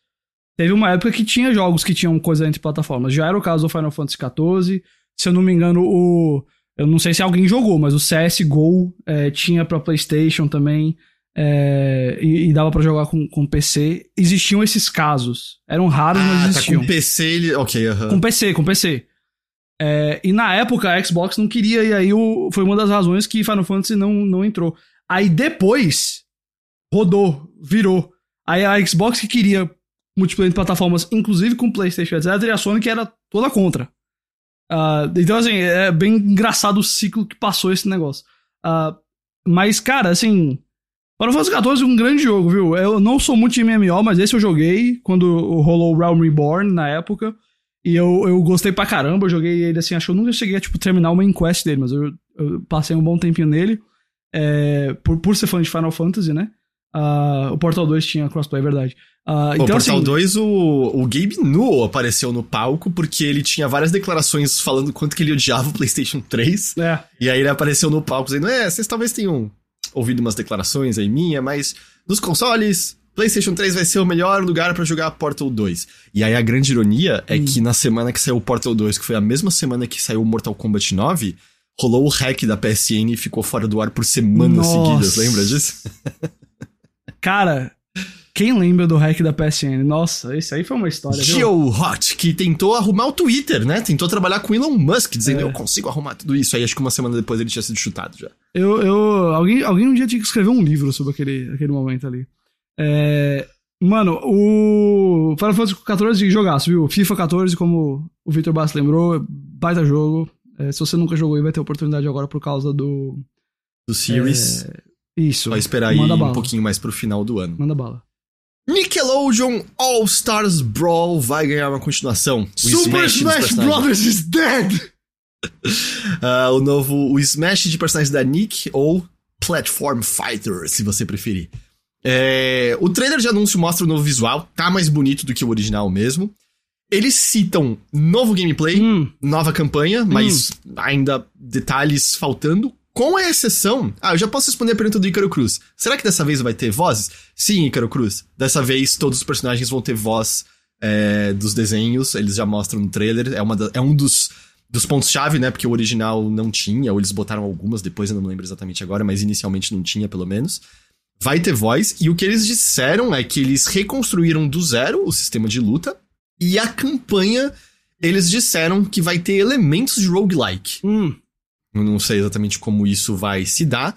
S2: teve uma época que tinha jogos que tinham coisa entre plataformas. Já era o caso do Final Fantasy XIV. Se eu não me engano, o. Eu não sei se alguém jogou, mas o CSGO é, tinha pra PlayStation também. É, e, e, dava para jogar com, com PC. Existiam esses casos. Eram raros, ah, mas existiam.
S1: Tá com PC ele. Ok, uh -huh.
S2: Com PC, com PC. É, e na época a Xbox não queria, e aí o, foi uma das razões que Final Fantasy não, não entrou. Aí depois rodou, virou. Aí a Xbox que queria multiplayer de plataformas, inclusive com PlayStation, etc., e a Sony que era toda contra. Uh, então, assim, é bem engraçado o ciclo que passou esse negócio. Uh, mas, cara, assim. Final Fantasy XIV é um grande jogo, viu? Eu não sou muito de MMO, mas esse eu joguei quando rolou o Realm Reborn na época. E eu, eu gostei pra caramba, eu joguei ele assim, acho que eu nunca cheguei a tipo, terminar o main quest dele, mas eu, eu passei um bom tempinho nele. É, por, por ser fã de Final Fantasy, né? Uh, o Portal 2 tinha crossplay, é verdade. Uh,
S1: então, o Portal assim, 2, o, o Gabe Newell apareceu no palco porque ele tinha várias declarações falando quanto que ele odiava o PlayStation 3.
S2: É.
S1: E aí ele apareceu no palco dizendo: É, vocês talvez tenham ouvido umas declarações aí minha, mas nos consoles, PlayStation 3 vai ser o melhor lugar para jogar Portal 2. E aí a grande ironia é hum. que na semana que saiu o Portal 2, que foi a mesma semana que saiu o Mortal Kombat 9, rolou o hack da PSN e ficou fora do ar por semanas Nossa. seguidas, lembra disso?
S2: Cara, quem lembra do hack da PSN? Nossa, esse aí foi uma história.
S1: Joe Hot, que tentou arrumar o Twitter, né? Tentou trabalhar com Elon Musk, dizendo é. eu consigo arrumar tudo isso. Aí acho que uma semana depois ele tinha sido chutado já.
S2: Eu, eu, alguém, alguém um dia tinha que escrever um livro sobre aquele, aquele momento ali. É, mano, o Final Fantasy XIV jogaço, viu? FIFA 14, como o Victor Bass lembrou, baita jogo. É, se você nunca jogou aí, vai ter oportunidade agora por causa do.
S1: Do Series. É,
S2: isso.
S1: Vai esperar aí bala. um pouquinho mais pro final do ano.
S2: Manda bala.
S1: Nickelodeon All Stars Brawl vai ganhar uma continuação.
S2: O Super Smash, Smash Brothers is dead!
S1: uh, o novo o Smash de personagens da Nick ou Platform Fighter, se você preferir. É, o trailer de anúncio mostra o novo visual, tá mais bonito do que o original mesmo. Eles citam novo gameplay, hum. nova campanha, mas hum. ainda detalhes faltando, com a exceção. Ah, eu já posso responder a pergunta do Ícaro Cruz. Será que dessa vez vai ter vozes? Sim, Ícaro Cruz. Dessa vez todos os personagens vão ter voz é, dos desenhos, eles já mostram no trailer. É, uma da, é um dos, dos pontos-chave, né? Porque o original não tinha, ou eles botaram algumas depois, eu não lembro exatamente agora, mas inicialmente não tinha, pelo menos. Vai ter voz, e o que eles disseram é que eles reconstruíram do zero o sistema de luta, e a campanha, eles disseram que vai ter elementos de roguelike.
S2: Hum.
S1: Eu não sei exatamente como isso vai se dar.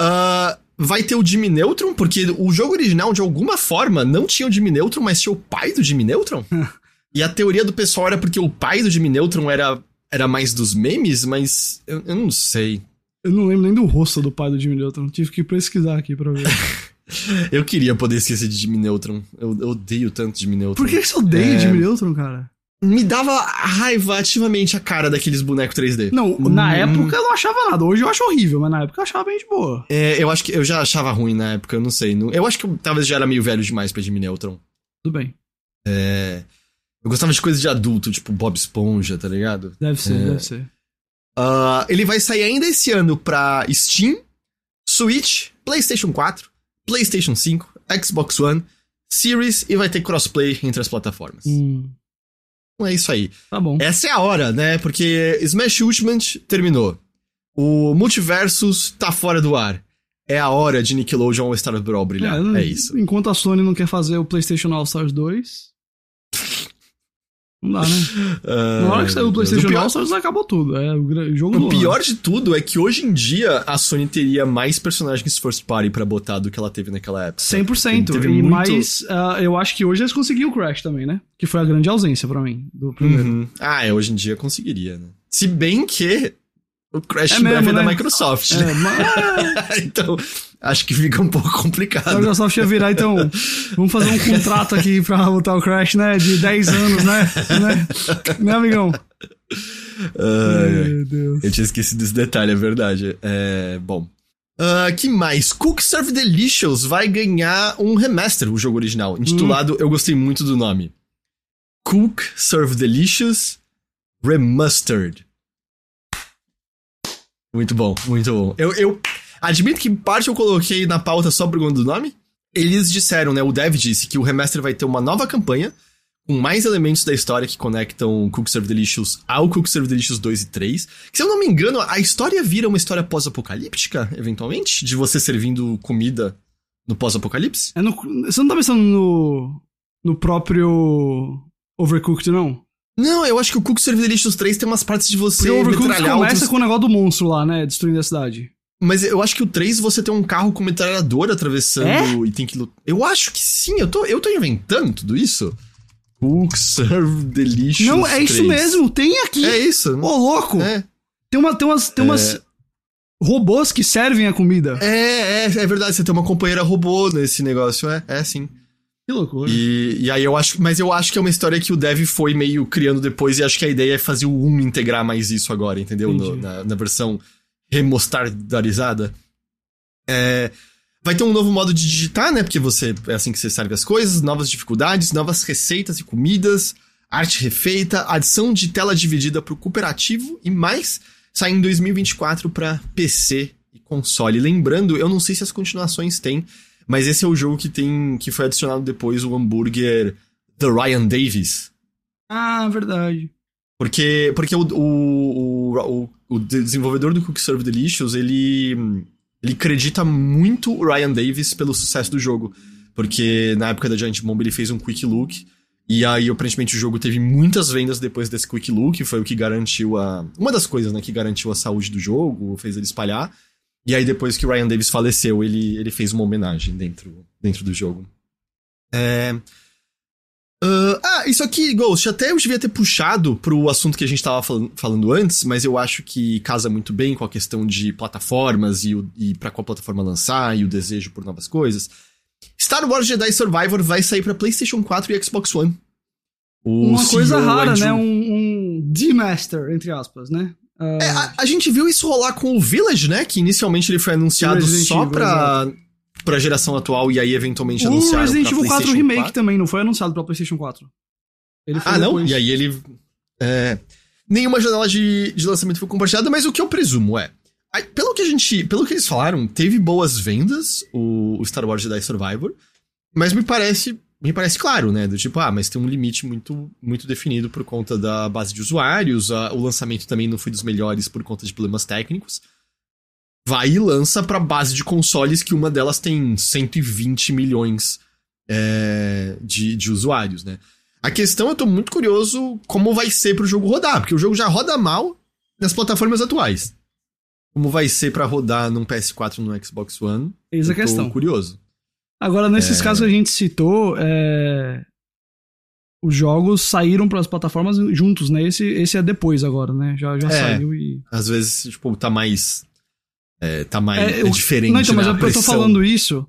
S1: Uh, vai ter o Jimmy Neutron, porque o jogo original, de alguma forma, não tinha o Jimmy Neutron, mas tinha o pai do Jimmy Neutron. e a teoria do pessoal era porque o pai do Jimmy Neutron era, era mais dos memes, mas eu, eu não sei.
S2: Eu não lembro nem do rosto do pai do Jimmy Neutron. Tive que pesquisar aqui pra ver.
S1: eu queria poder esquecer de Jimmy Neutron. Eu, eu odeio tanto Jimmy Neutron.
S2: Por que você odeia é... Jimmy Neutron, cara?
S1: Me dava raiva ativamente a cara daqueles bonecos 3D.
S2: Não, hum. na época eu não achava nada. Hoje eu acho horrível, mas na época eu achava bem de boa.
S1: É, eu acho que eu já achava ruim na época, eu não sei. Eu acho que eu, talvez já era meio velho demais pra Jimmy Neutron.
S2: Tudo bem.
S1: É. Eu gostava de coisas de adulto, tipo Bob Esponja, tá ligado?
S2: Deve ser, é. deve ser.
S1: Uh, ele vai sair ainda esse ano pra Steam, Switch, PlayStation 4, PlayStation 5, Xbox One, Series e vai ter crossplay entre as plataformas.
S2: Hum.
S1: É isso aí.
S2: Tá bom.
S1: Essa é a hora, né? Porque Smash Ultimate terminou. O Multiversus tá fora do ar. É a hora de Nickelodeon All Star Brawl brilhar. É, é, isso.
S2: Enquanto a Sony não quer fazer o PlayStation All Stars 2. Não dá, né? Uh, Na hora que saiu o PlayStation pior... All Stars, acabou tudo. É o jogo
S1: O pior de tudo é que hoje em dia a Sony teria mais personagens first party para botar do que ela teve naquela época.
S2: 100%. E muito... mais, uh, eu acho que hoje eles conseguiram o Crash também, né? Que foi a grande ausência para mim do primeiro. Uhum.
S1: Ah, é, hoje em dia conseguiria, né? Se bem que o Crash é mesmo, é da né? Microsoft. É, mas... então, acho que fica um pouco complicado.
S2: A Microsoft ia virar, então, vamos fazer um contrato aqui pra botar o Crash, né? De 10 anos, né? né? Né, amigão?
S1: Ai, Meu Deus. Eu tinha esquecido desse detalhe, é verdade. É, bom. Uh, que mais? Cook Serve Delicious vai ganhar um remaster, o jogo original, intitulado, hum. eu gostei muito do nome. Cook Serve Delicious Remastered. Muito bom, muito bom. Eu, eu admito que parte eu coloquei na pauta só por conta do nome. Eles disseram, né? O dev disse que o remaster vai ter uma nova campanha com mais elementos da história que conectam Cook Serve Delicious ao Cook Serve Delicious 2 e 3. Que, se eu não me engano, a história vira uma história pós-apocalíptica, eventualmente? De você servindo comida no pós-apocalipse?
S2: É no, você não tá pensando no, no próprio Overcooked, não?
S1: Não, eu acho que o Cook Serve Delicious 3 tem umas partes de você
S2: Porque o
S1: metralhar
S2: começa
S1: outros...
S2: com o negócio do monstro lá, né? Destruindo a cidade.
S1: Mas eu acho que o 3 você tem um carro com metralhadora atravessando
S2: É?
S1: e tem que lutar. Eu acho que sim, eu tô, eu tô inventando tudo isso. Cook Serve Delicious
S2: não, é isso
S1: 3.
S2: mesmo, tem aqui.
S1: É isso.
S2: Ô, louco!
S1: É.
S2: Tem, uma, tem umas, tem umas robôs que servem a comida.
S1: É, é, é verdade, você tem uma companheira robô nesse negócio, é, é sim.
S2: Que loucura.
S1: E, e aí eu acho, mas eu acho que é uma história que o Dev foi meio criando depois e acho que a ideia é fazer o 1 integrar mais isso agora, entendeu? No- na, na versão remostarizada. É, vai ter um novo modo de digitar, né? Porque você é assim que você serve as coisas, novas dificuldades, novas receitas e comidas, arte refeita, adição de tela dividida para o cooperativo e mais sai em 2024 para PC e console. Lembrando, eu não sei se as continuações têm, mas esse é o jogo que tem que foi adicionado depois o hambúrguer The Ryan Davis.
S2: Ah, verdade.
S1: Porque, porque o, o, o, o desenvolvedor do Cook Serve Delicious, ele, ele acredita muito o Ryan Davis pelo sucesso do jogo. Porque na época da Giant Bomb ele fez um Quick Look. E aí, aparentemente, o jogo teve muitas vendas depois desse Quick Look. Foi o que garantiu a... Uma das coisas, né? Que garantiu a saúde do jogo, fez ele espalhar. E aí, depois que o Ryan Davis faleceu, ele, ele fez uma homenagem dentro, dentro do jogo. É... Ah, ah, isso aqui, Ghost, até eu devia ter puxado pro assunto que a gente tava falando, falando antes, mas eu acho que casa muito bem com a questão de plataformas e, o, e para qual plataforma lançar e o desejo por novas coisas. Star Wars Jedi Survivor vai sair pra PlayStation 4 e Xbox One. O
S2: Uma coisa
S1: CEO
S2: rara,
S1: Andrew-
S2: né? Um, um D-Master, entre aspas, né? Ah,
S1: É, a, a gente viu isso rolar com o Village, né? Que inicialmente ele foi anunciado
S2: Resident
S1: só
S2: Evil,
S1: pra, pra geração atual e aí eventualmente
S2: o
S1: anunciaram
S2: Resident Evil 4
S1: PlayStation
S2: Remake
S1: 4.
S2: também não foi anunciado pra PlayStation 4. Ele foi
S1: Ah, não?
S2: depois.
S1: E aí ele. é, nenhuma janela de, de lançamento foi compartilhada, mas o que eu presumo é. aí, Pelo que a gente. Pelo que eles falaram, teve boas vendas o, o Star Wars Jedi Survivor. Mas me parece. Me parece claro, né? Do tipo, ah, mas tem um limite muito, muito definido por conta da base de usuários. a- o lançamento também não foi dos melhores por conta de problemas técnicos. Vai e lança pra base de consoles que uma delas tem 120 milhões é, de, de usuários, né? A questão, eu tô muito curioso como vai ser pro jogo rodar, porque o jogo já roda mal nas plataformas atuais. Como vai ser pra rodar num PS4 e no Xbox One?
S2: Eis a questão.
S1: curioso.
S2: Agora, nesses
S1: É.
S2: casos que a gente citou, é, os jogos saíram para as plataformas juntos, né? Esse, esse é depois agora, né? Já, já
S1: É.
S2: saiu e.
S1: Às vezes, tipo, tá mais. É, tá mais.
S2: É,
S1: É, diferente.
S2: Não, então, mas
S1: né?
S2: eu,
S1: A
S2: eu tô falando isso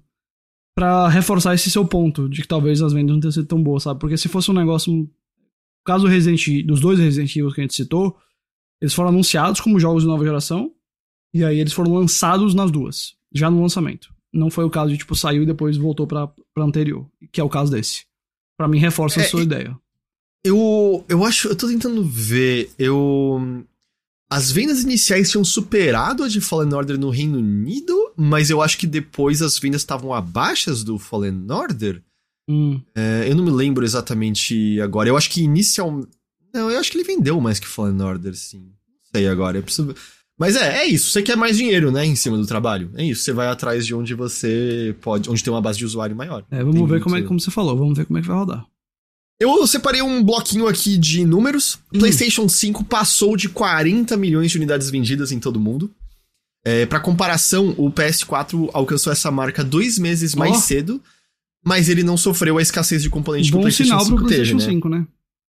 S2: pra reforçar esse seu ponto, de que talvez as vendas não tenham sido tão boas, sabe? Porque se fosse um negócio. Caso Resident Evil- dos dois Resident Evil que a gente citou, eles foram anunciados como jogos de nova geração, e aí eles foram lançados nas duas, já no lançamento. Não foi o caso de, tipo, saiu e depois voltou pra, pra anterior, que é o caso desse. Pra mim, reforça
S1: É,
S2: a sua ideia.
S1: Eu, eu acho. Eu tô tentando ver. Eu. As vendas iniciais tinham superado a de Fallen Order no Reino Unido, mas eu acho que depois as vendas estavam abaixas do Fallen Order.
S2: Hum.
S1: É, eu não me lembro exatamente agora. Eu acho que inicial. Não, eu acho que ele vendeu mais que Fallen Order, sim. Não sei agora. Eu preciso... Mas é, é isso. Você quer mais dinheiro, né? Em cima do trabalho. É isso. Você vai atrás de onde você pode. onde tem uma base de usuário maior.
S2: É, vamos
S1: Tem
S2: ver como é como você falou, vamos ver como é que vai rodar.
S1: Eu separei um bloquinho aqui de números.
S2: Hum.
S1: PlayStation 5 passou de 40 milhões de unidades vendidas em todo o mundo. É, para comparação, o PS4 alcançou essa marca dois meses mais
S2: Ó.
S1: cedo, mas ele não sofreu a escassez de componente que o
S2: Bom
S1: PlayStation
S2: sinal
S1: 5
S2: pro
S1: teve,
S2: PlayStation
S1: né?
S2: 5, né?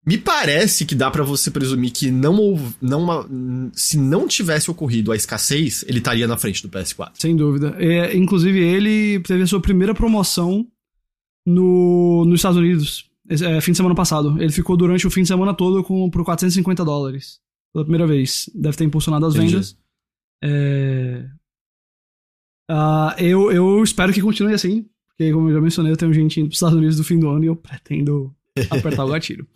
S1: Me parece que dá pra você presumir que não, não se não tivesse ocorrido a escassez, ele estaria na frente do PS4.
S2: Sem dúvida. É, inclusive, ele teve a sua primeira promoção no, nos Estados Unidos, é, fim de semana passado. Ele ficou durante o fim de semana todo com, por 450 dólares. Pela primeira vez. Deve ter impulsionado as
S1: Entendi.
S2: vendas. É... Ah, eu, eu espero que continue assim. Porque, como eu já mencionei, eu tenho gente indo para os Estados Unidos do fim do ano e eu pretendo apertar o gatilho.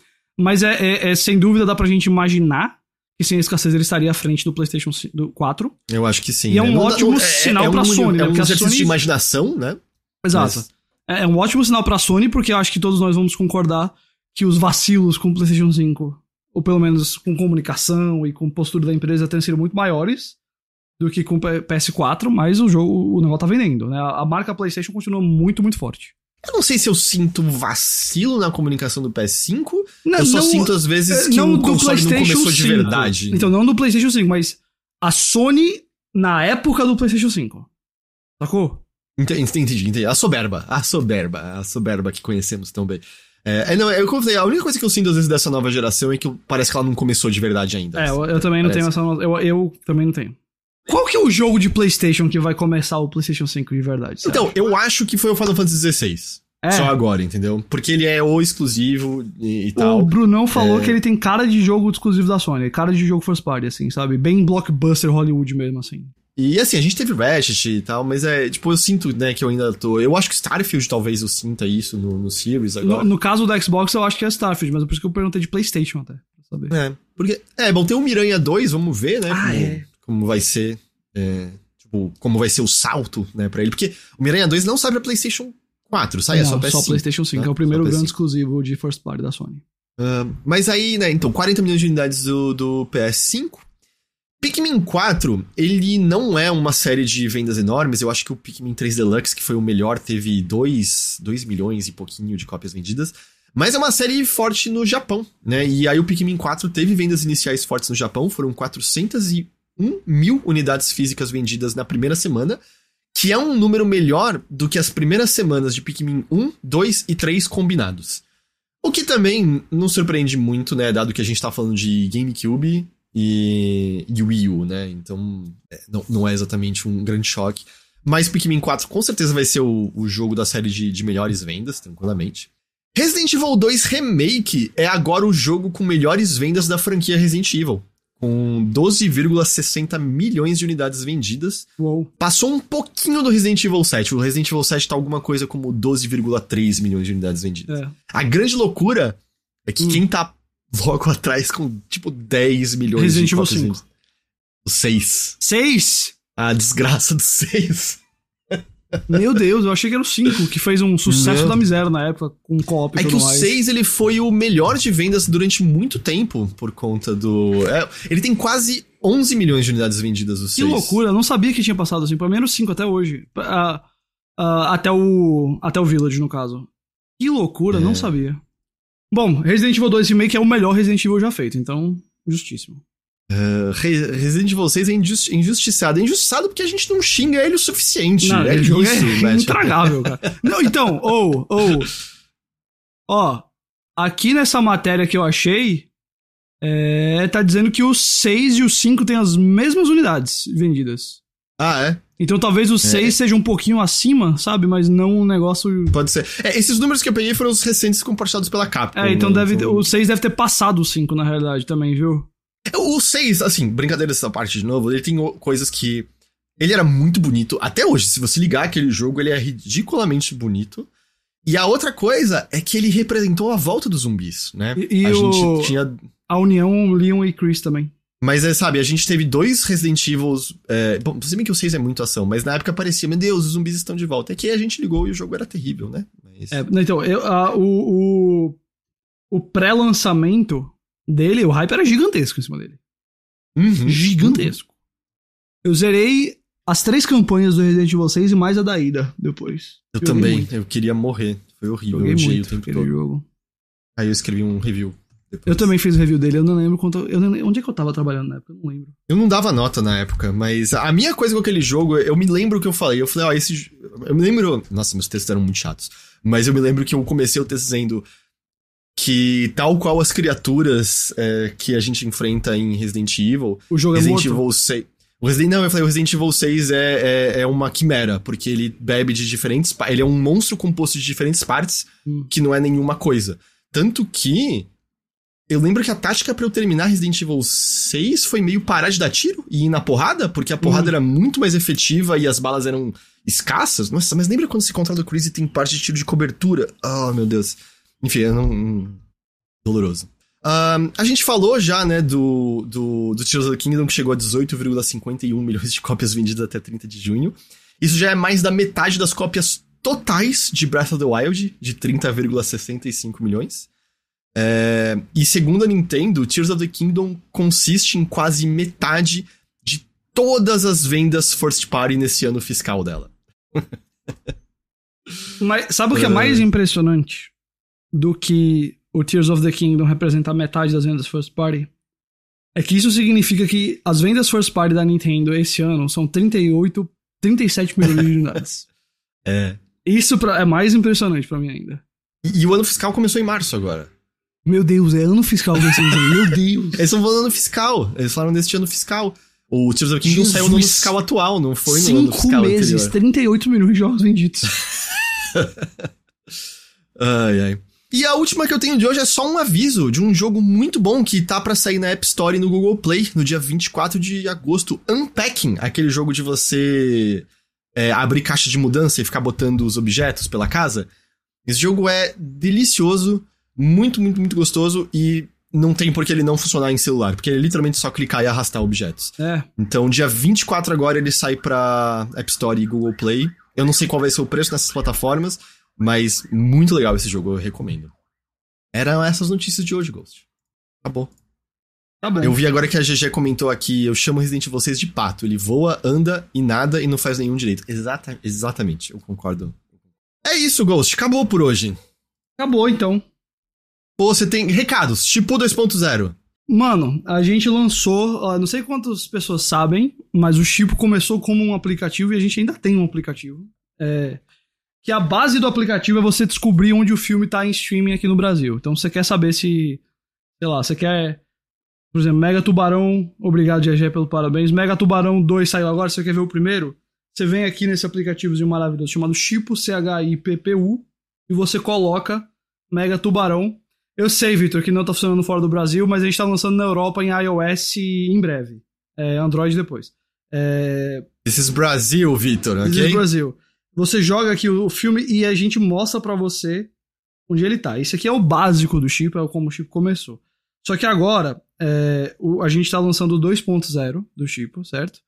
S2: Mas é, é- é, sem dúvida dá pra gente imaginar que sem a escassez ele estaria à frente do PlayStation 5 do 4.
S1: Eu acho que sim.
S2: E é
S1: né?
S2: um ótimo
S1: não-
S2: sinal
S1: um,
S2: pra Sony, né?
S1: É um exercício
S2: Sony-
S1: de imaginação, né?
S2: Exato.
S1: Mas-
S2: É, é um ótimo sinal pra Sony, porque eu acho que todos nós vamos concordar que os vacilos com o PlayStation 5, ou pelo menos com comunicação e com postura da empresa, tenham sido muito maiores do que com o PS4, mas o jogo, o negócio tá vendendo, né? A marca PlayStation continua muito, muito forte.
S1: Eu não sei se eu sinto vacilo na comunicação do PS5. Não, eu só não, sinto às vezes que não o console não começou 5. de verdade.
S2: Então, não do PlayStation 5, mas a Sony na época do PlayStation 5. Sacou?
S1: Entendi, entendi, entendi. A soberba, a soberba, a soberba que conhecemos tão bem. É, é não, é, eu falei, a única coisa que eu sinto às vezes dessa nova geração é que parece que ela não começou de verdade ainda.
S2: É, eu, eu também não parece. tenho essa. Eu, eu também não tenho. Qual que é o jogo de PlayStation que vai começar o PlayStation 5 de verdade?
S1: Então, acha? eu acho que foi o Final Fantasy XVI. É. Só agora, entendeu? Porque ele é o exclusivo e, e tal.
S2: O Brunão falou é... que ele tem cara de jogo exclusivo da Sony, cara de jogo first party, assim, sabe? Bem blockbuster Hollywood mesmo, assim.
S1: E assim, a gente teve Ratchet e tal, mas é, tipo, eu sinto, né, que eu ainda tô. Eu acho que Starfield talvez eu sinta isso no, no Series agora.
S2: No, no caso do Xbox, eu acho que é Starfield, mas é por isso que eu perguntei de PlayStation até, pra saber.
S1: É, porque. É, bom, tem o Miranha 2, vamos ver, né? Ah, como, é. Como vai ser. É, tipo, como vai ser o salto, né, pra ele. Porque o Miranha 2 não sai pra PlayStation 4, sai não, é só PS5.
S2: Só PlayStation 5, né? é o primeiro grande exclusivo de first party da Sony.
S1: Uh, mas aí, né, então, 40 milhões de unidades do, do PS5. Pikmin 4, ele não é uma série de vendas enormes. Eu acho que o Pikmin 3 Deluxe, que foi o melhor, teve 2, 2 milhões e pouquinho de cópias vendidas. Mas é uma série forte no Japão, né? E aí o Pikmin 4 teve vendas iniciais fortes no Japão, foram 401 mil unidades físicas vendidas na primeira semana, que é um número melhor do que as primeiras semanas de Pikmin 1, 2 e 3 combinados. O que também não surpreende muito, né? Dado que a gente tá falando de GameCube e, e Wii U, né? Então é, não, não é exatamente um grande choque. Mas Pikmin 4 com certeza vai ser o, o jogo da série de, de melhores vendas, tranquilamente. Resident Evil 2 Remake é agora o jogo com melhores vendas da franquia Resident Evil com 12,60 milhões de unidades vendidas.
S2: Uou.
S1: Passou um pouquinho do Resident Evil 7. O Resident Evil 7 tá alguma coisa como 12,3 milhões de unidades vendidas. É. A grande loucura é que hum. quem tá logo atrás com tipo 10 milhões
S2: Resident
S1: de
S2: Evil 5.
S1: O 6.
S2: 6?
S1: A desgraça do 6.
S2: Meu Deus, eu achei que era o 5, que fez um sucesso Não. da miséria na época, com co-op
S1: e É que o 6 ele foi o melhor de vendas durante muito tempo, por conta do. É, ele tem quase 11 milhões de unidades vendidas, o 6.
S2: Que loucura, eu não sabia que tinha passado assim, pelo menos 5 até hoje. Uh, uh, até, o, até o Village, no caso. Que loucura, é. não sabia. Bom, Resident Evil 2 Remake é o melhor Resident Evil já feito, então, justíssimo.
S1: Uh, Resident Evil 6 é injusti injustiçado. É injustiçado porque a gente não xinga ele o suficiente.
S2: Não, é isso, é né? intragável, cara. não, então, ou, ou. Ó, aqui nessa matéria que eu achei, é, tá dizendo que o 6 e o 5 têm as mesmas unidades vendidas.
S1: Ah, é?
S2: Então talvez o 6 é. seja um pouquinho acima, sabe? Mas não um negócio.
S1: Pode ser. É, esses números que eu peguei foram os recentes compartilhados pela Capcom.
S2: É, então né? deve, então... o 6 deve ter passado o 5 na realidade também, viu?
S1: O 6, assim, brincadeira dessa parte de novo, ele tem coisas que. Ele era muito bonito. Até hoje, se você ligar aquele jogo, ele é ridiculamente bonito. E a outra coisa é que ele representou a volta dos zumbis, né?
S2: E, e a o... gente tinha. A união Leon e Chris também.
S1: Mas é, sabe, a gente teve dois Resident Evil. É, bom, se bem que o 6 é muito ação, mas na época parecia, meu Deus, os zumbis estão de volta. É que a gente ligou e o jogo era terrível, né? Mas...
S2: É, então, eu, a, o, o, o pré-lançamento dele, o hype era gigantesco em cima dele. Uhum. Gigantesco. Eu zerei as três campanhas do Resident Evil 6 e mais a da Ida depois.
S1: Eu Joguei também, muito. eu queria morrer. Foi horrível.
S2: Joguei eu muito o tempo todo. jogo.
S1: Aí eu escrevi um review.
S2: Depois. Eu também fiz review dele, eu não lembro quanto. Eu não, onde é que eu tava trabalhando na época? Eu não lembro.
S1: Eu não dava nota na época, mas a minha coisa com aquele jogo, eu me lembro que eu falei. Eu falei, ó, esse. Eu me lembro. Nossa, meus textos eram muito chatos. Mas eu me lembro que eu comecei o texto dizendo que tal qual as criaturas é, que a gente enfrenta em Resident Evil,
S2: o jogo
S1: é
S2: Resident
S1: é morto. Evil 6, o Resident, não, eu falei, o Resident Evil 6 é, é, é, uma quimera, porque ele bebe de diferentes. Ele é um monstro composto de diferentes partes hum. que não é nenhuma coisa. Tanto que. Eu lembro que a tática para eu terminar Resident Evil 6 foi meio parar de dar tiro e ir na porrada, porque a porrada hum. era muito mais efetiva e as balas eram escassas. Nossa, mas lembra quando se controla o Chris e tem parte de tiro de cobertura? Oh, meu Deus. Enfim, é um. doloroso. Um, a gente falou já, né, do, do, do Tears of the Kingdom, que chegou a 18,51 milhões de cópias vendidas até 30 de junho. Isso já é mais da metade das cópias totais de Breath of the Wild, de 30,65 milhões. É, e segundo a Nintendo, Tears of the Kingdom consiste em quase metade de todas as vendas first party nesse ano fiscal dela.
S2: Mas sabe o que é mais impressionante do que o Tears of the Kingdom representar metade das vendas first party? É que isso significa que as vendas first party da Nintendo esse ano são 38, 37 milhões de unidades.
S1: É.
S2: Isso pra, é mais impressionante para mim ainda.
S1: E, e, o ano fiscal começou em março agora.
S2: Meu Deus, é ano fiscal desse ano. Meu Deus.
S1: Eles estão falando ano fiscal. Eles falaram desse ano fiscal. O Tears of the Kingdom saiu no ano fiscal atual, não foi no ano fiscal
S2: meses, anterior. 38 milhões de jogos vendidos.
S1: ai, ai. E a última que eu tenho de hoje é só um aviso de um jogo muito bom que tá para sair na App Store e no Google Play no dia 24 de agosto. Unpacking, aquele jogo de você é, abrir caixa de mudança e ficar botando os objetos pela casa. Esse jogo é delicioso, muito, muito, muito gostoso e não tem por que ele não funcionar em celular, porque ele é literalmente só clicar e arrastar objetos.
S2: É.
S1: Então, dia 24 agora ele sai pra App Store e Google Play. Eu não sei qual vai ser o preço nessas plataformas, mas muito legal esse jogo, eu recomendo. Eram essas notícias de hoje, Ghost. Acabou.
S2: Tá bom.
S1: Eu vi agora que a GG comentou aqui, eu chamo Resident Evil 6 de pato. Ele voa, anda e nada e não faz nenhum direito. Exata, exatamente, eu concordo. É isso, Ghost. Acabou por hoje.
S2: Acabou, então.
S1: Pô, você tem recados. Tipo 2.0.
S2: Mano, a gente lançou, não sei quantas pessoas sabem, mas o Chipo começou como um aplicativo e a gente ainda tem um aplicativo. É, que a base do aplicativo é você descobrir onde o filme tá em streaming aqui no Brasil. Então você quer saber se, sei lá, você quer, por exemplo, Mega Tubarão, obrigado GG pelo parabéns, Mega Tubarão 2 saiu agora, você quer ver o primeiro? Você vem aqui nesse aplicativozinho maravilhoso chamado Chipo, C-H-I-P-P-U, e você coloca Mega Tubarão. Eu sei, Victor, que não tá funcionando fora do Brasil, mas a gente tá lançando na Europa em iOS em breve. É, Android depois. É...
S1: This is Brasil, Victor, ok?
S2: This is Brasil. Você joga aqui o filme e a gente mostra para você onde ele tá. Isso aqui é o básico do chip, é como o chip começou. Só que agora, é, o, a gente tá lançando o 2.0 do chip, certo?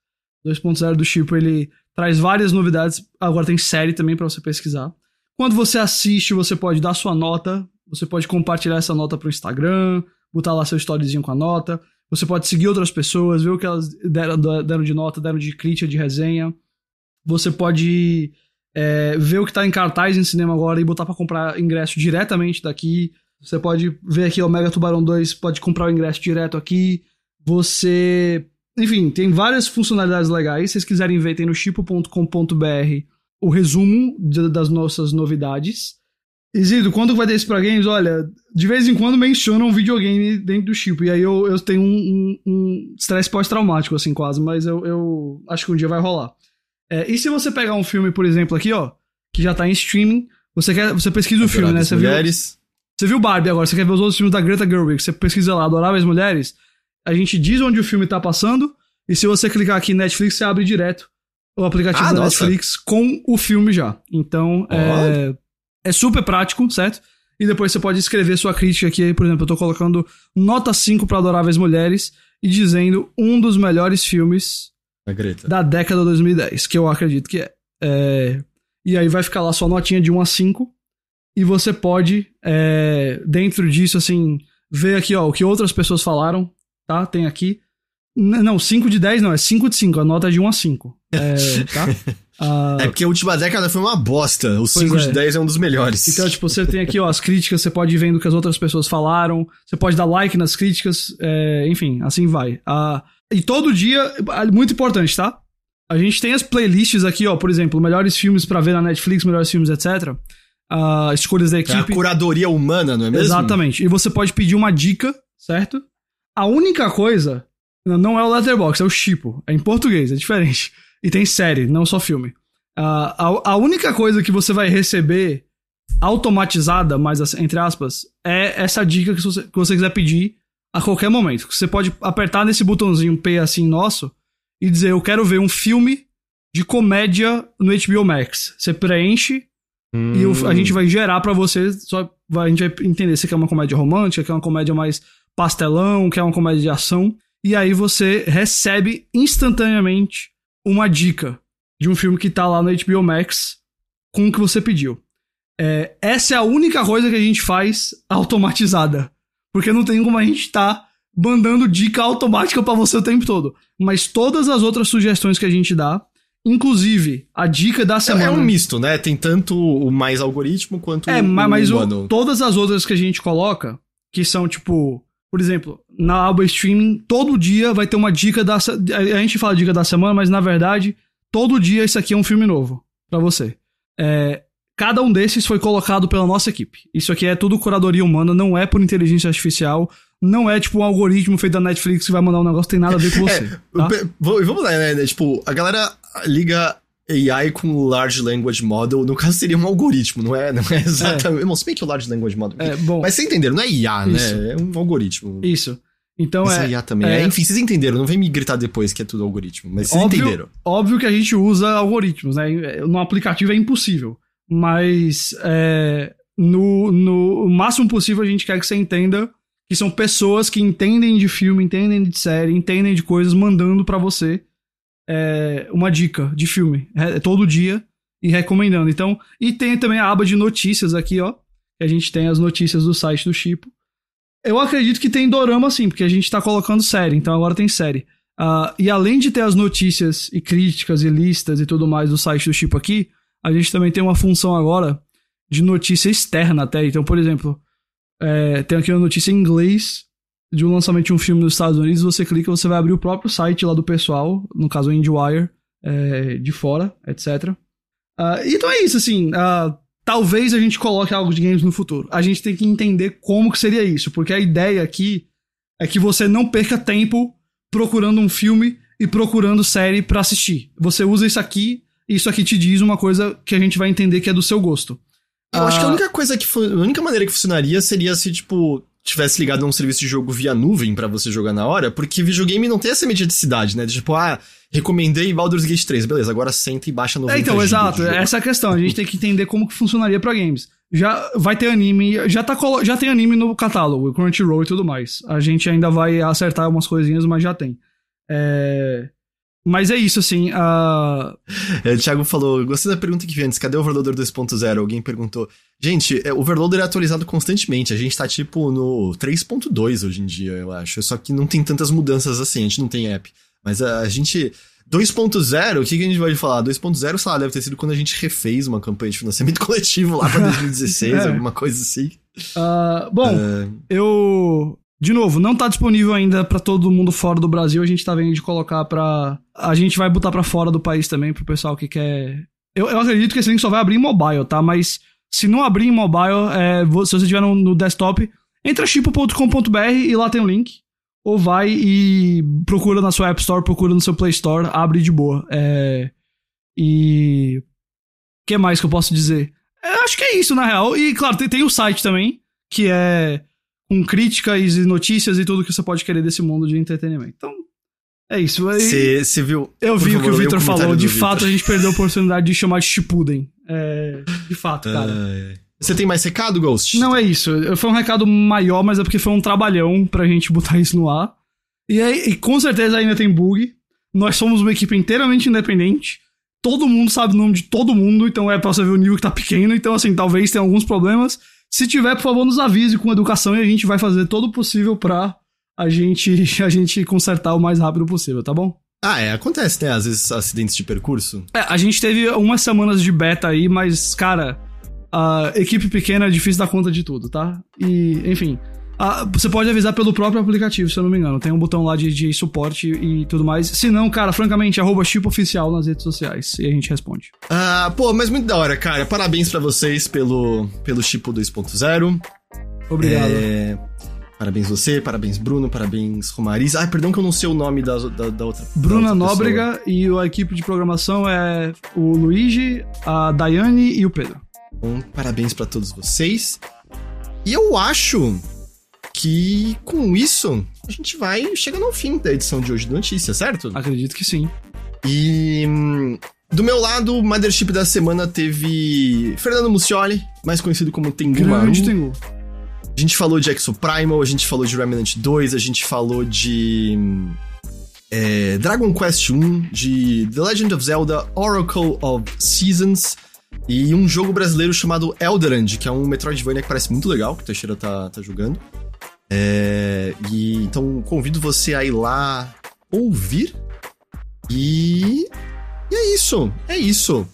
S2: 2.0 do chip, ele traz várias novidades. Agora tem série também para você pesquisar. Quando você assiste, você pode dar sua nota, você pode compartilhar essa nota pro Instagram, botar lá seu storyzinho com a nota. Você pode seguir outras pessoas, ver o que elas deram, deram de nota, deram de crítica, de resenha. Você pode é, ver o que tá em cartaz em cinema agora e botar para comprar ingresso diretamente daqui. Você pode ver aqui o Mega Tubarão 2, pode comprar o ingresso direto aqui. Você. Enfim, tem várias funcionalidades legais. Se vocês quiserem ver, tem no chipo.com.br o resumo de, das nossas novidades. Isidro, quando vai ter esse pra games? Olha, de vez em quando menciona um videogame dentro do chip. E aí eu, eu tenho um estresse um, um pós-traumático, assim, quase. Mas eu, eu acho que um dia vai rolar. É, e se você pegar um filme, por exemplo, aqui, ó, que já tá em streaming, você, quer, você pesquisa o filme, né? Você
S1: mulheres.
S2: viu, você viu Barbie agora, você quer ver os outros filmes da Greta Gerwig, você pesquisa lá, Adoráveis Mulheres, a gente diz onde o filme tá passando, e se você clicar aqui Netflix, você abre direto o aplicativo ah, da nossa. Netflix com o filme já. Então, oh. é, é super prático, certo? E depois você pode escrever sua crítica aqui, por exemplo, eu tô colocando nota 5 para Adoráveis Mulheres e dizendo um dos melhores filmes da década 2010, que eu acredito que é. é. E aí vai ficar lá sua notinha de 1 a 5. E você pode, é, dentro disso, assim, ver aqui, ó, o que outras pessoas falaram, tá? Tem aqui. N não, 5 de 10 não, é 5 de 5, a nota é de 1 a 5. É, tá?
S1: Uh, é porque a última década foi uma bosta. O 5 é. de 10 é um dos melhores.
S2: Então, tipo, você tem aqui, ó, as críticas, você pode ir vendo o que as outras pessoas falaram, você pode dar like nas críticas, é, enfim, assim vai. Uh, e todo dia, muito importante, tá? A gente tem as playlists aqui, ó, por exemplo, melhores filmes para ver na Netflix, melhores filmes, etc. Uh, ah, escolhas da equipe. É a
S1: curadoria humana, não é mesmo?
S2: Exatamente. E você pode pedir uma dica, certo? A única coisa não é o Letterboxd, é o Chipo. É em português, é diferente. E tem série, não só filme. Uh, a, a única coisa que você vai receber automatizada, mais entre aspas, é essa dica que você, que você quiser pedir a qualquer momento. Você pode apertar nesse botãozinho P assim nosso e dizer: Eu quero ver um filme de comédia no HBO Max. Você preenche hum. e a gente vai gerar para você. Só vai, a gente vai entender se quer uma comédia romântica, quer uma comédia mais pastelão, quer uma comédia de ação. E aí você recebe instantaneamente uma dica de um filme que tá lá no HBO Max com o que você pediu. é, essa é a única coisa que a gente faz automatizada. Porque não tem como a gente tá mandando dica automática para você o tempo todo. Mas todas as outras sugestões que a gente dá, inclusive a dica da semana.
S1: É, é um misto, né? Tem tanto o mais algoritmo quanto
S2: é,
S1: o
S2: mas
S1: humano.
S2: O, todas as outras que a gente coloca, que são tipo, por exemplo, na aba streaming, todo dia vai ter uma dica da. A gente fala dica da semana, mas na verdade, todo dia isso aqui é um filme novo para você. É, cada um desses foi colocado pela nossa equipe. Isso aqui é tudo curadoria humana, não é por inteligência artificial, não é tipo um algoritmo feito da Netflix que vai mandar um negócio, tem nada a ver com você.
S1: É,
S2: tá?
S1: Vamos lá, né? Tipo, a galera liga AI com Large Language Model, no caso seria um algoritmo, não é, não é exatamente. É. Bom, se bem que o Large Language Model.
S2: É, bom,
S1: mas vocês entenderam, não é IA, né? Isso. É um algoritmo.
S2: Isso. Então
S1: Isso
S2: é.
S1: é IA também. É, enfim, vocês entenderam, não vem me gritar depois que é tudo algoritmo, mas vocês
S2: óbvio,
S1: entenderam.
S2: Óbvio que a gente usa algoritmos, né? No aplicativo é impossível. Mas é, no, no máximo possível a gente quer que você entenda que são pessoas que entendem de filme, entendem de série, entendem de coisas, mandando para você é, uma dica de filme é, todo dia e recomendando. Então, e tem também a aba de notícias aqui, ó. Que a gente tem as notícias do site do Chipo. Eu acredito que tem dorama sim, porque a gente tá colocando série, então agora tem série. Uh, e além de ter as notícias e críticas e listas e tudo mais do site do Chipo aqui, a gente também tem uma função agora de notícia externa até. Então, por exemplo, é, tem aqui uma notícia em inglês de um lançamento de um filme nos Estados Unidos. Você clica, você vai abrir o próprio site lá do pessoal, no caso o IndieWire, é, de fora, etc. Uh, então é isso, assim. Uh, talvez a gente coloque algo de games no futuro. A gente tem que entender como que seria isso, porque a ideia aqui é que você não perca tempo procurando um filme e procurando série para assistir. Você usa isso aqui isso aqui te diz uma coisa que a gente vai entender que é do seu gosto.
S1: Eu acho que a única coisa que. A única maneira que funcionaria seria se, tipo, tivesse ligado a um serviço de jogo via nuvem para você jogar na hora, porque videogame não tem essa imediaticidade, né? De, tipo, ah, recomendei Baldur's Gate 3, beleza, agora senta e baixa 90
S2: É, então, exato, essa é a questão, a gente tem que entender como que funcionaria para games. Já vai ter anime, já, tá, já tem anime no catálogo, Crunchyroll e tudo mais. A gente ainda vai acertar umas coisinhas, mas já tem. É... Mas é isso, assim. Uh...
S1: É, o Thiago falou: gostei da pergunta que veio antes, cadê o Overloader 2.0? Alguém perguntou. Gente, é, o Overloader é atualizado constantemente. A gente tá tipo no 3.2 hoje em dia, eu acho. Só que não tem tantas mudanças assim, a gente não tem app. Mas a, a gente. 2.0, o que, que a gente vai falar? 2.0, sei lá, deve ter sido quando a gente refez uma campanha de financiamento coletivo lá pra 2016, é. alguma coisa assim.
S2: Uh, bom, uh... eu de novo, não tá disponível ainda para todo mundo fora do Brasil. A gente tá vendo de colocar pra. A gente vai botar para fora do país também, pro pessoal que quer. Eu, eu acredito que esse link só vai abrir em mobile, tá? Mas se não abrir em mobile, é, se você tiver no, no desktop, entra chipo.com.br e lá tem o um link. Ou vai e procura na sua App Store, procura no seu Play Store, abre de boa. É... E. O que mais que eu posso dizer? Eu é, acho que é isso, na real. E, claro, tem, tem o site também, que é com críticas e notícias e tudo que você pode querer desse mundo de entretenimento. Então, é isso.
S1: Você viu?
S2: Eu vi favor, o que o Victor falou. De fato, Victor. a gente perdeu a oportunidade de chamar de Shippuden. É, de fato, cara.
S1: Você tem mais recado, Ghost?
S2: Não, é isso. Foi um recado maior, mas é porque foi um trabalhão pra gente botar isso no ar. E, aí, e com certeza ainda tem bug. Nós somos uma equipe inteiramente independente. Todo mundo sabe o nome de todo mundo, então é pra você ver o nível que tá pequeno. Então, assim, talvez tenha alguns problemas. Se tiver, por favor, nos avise com educação e a gente vai fazer todo o possível pra a gente, a gente consertar o mais rápido possível, tá bom?
S1: Ah, é, acontece, né? Às vezes acidentes de percurso.
S2: É, a gente teve umas semanas de beta aí, mas, cara, a equipe pequena é difícil dar conta de tudo, tá? E, enfim. Ah, você pode avisar pelo próprio aplicativo, se eu não me engano. Tem um botão lá de, de suporte e tudo mais. Se não, cara, francamente, arroba chip oficial nas redes sociais e a gente responde.
S1: Ah, pô, mas muito da hora, cara. Parabéns para vocês pelo, pelo Chipo 2.0.
S2: Obrigado. É...
S1: Parabéns você, parabéns Bruno, parabéns Romariz. Ah, perdão que eu não sei o nome da, da, da outra.
S2: Bruna
S1: da outra
S2: Nóbrega e a equipe de programação é o Luigi, a Daiane e o Pedro.
S1: Bom, parabéns para todos vocês. E eu acho que com isso a gente vai chegando ao fim da edição de hoje do Notícia, certo?
S2: Acredito que sim.
S1: E hum, do meu lado, o Mothership da semana teve Fernando Muccioli, mais conhecido como Tengu
S2: Tengu.
S1: A gente falou de Exo Primal, a gente falou de Remnant 2, a gente falou de é, Dragon Quest 1, de The Legend of Zelda Oracle of Seasons, E um jogo brasileiro chamado Elderand, que é um Metroidvania que parece muito legal, que o Teixeira tá, tá jogando. É, e então convido você a ir lá ouvir. E. E é isso. É isso.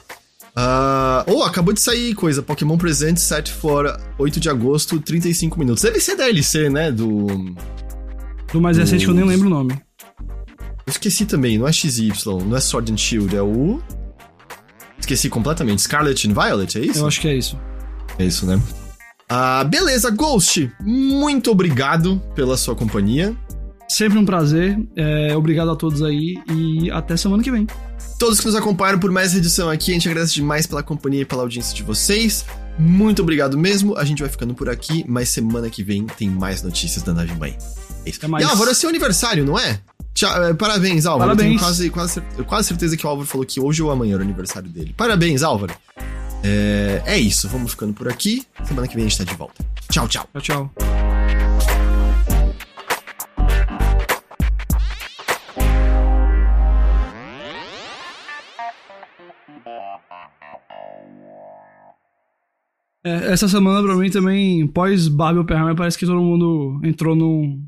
S1: Uh, oh, acabou de sair coisa. Pokémon Present set for 8 de agosto, 35 minutos. Deve ser DLC, né? Do.
S2: Do mais recente que eu nem lembro o nome.
S1: Eu esqueci também, não é XY, não é Sword and Shield, é o. Esqueci completamente. Scarlet and Violet, é isso?
S2: Eu acho que é isso.
S1: É isso, né? Ah, beleza, Ghost. Muito obrigado pela sua companhia.
S2: Sempre um prazer. É, obrigado a todos aí e até semana que vem.
S1: Todos que nos acompanharam por mais edição aqui, a gente agradece demais pela companhia e pela audiência de vocês. Muito obrigado mesmo. A gente vai ficando por aqui, mas semana que vem tem mais notícias da Nave Mãe. É isso. E Álvaro, é seu aniversário, não é? Tchau, é, parabéns, Álvaro.
S2: Parabéns.
S1: Eu tenho quase, quase, quase certeza que o Álvaro falou que hoje ou amanhã era o aniversário dele. Parabéns, Álvaro. É, é isso, vamos ficando por aqui. Semana que vem a gente tá de volta. Tchau, tchau.
S2: Tchau, tchau. É, essa semana, pra mim, também, pós Barbie Oppenheimer, parece que todo mundo entrou num.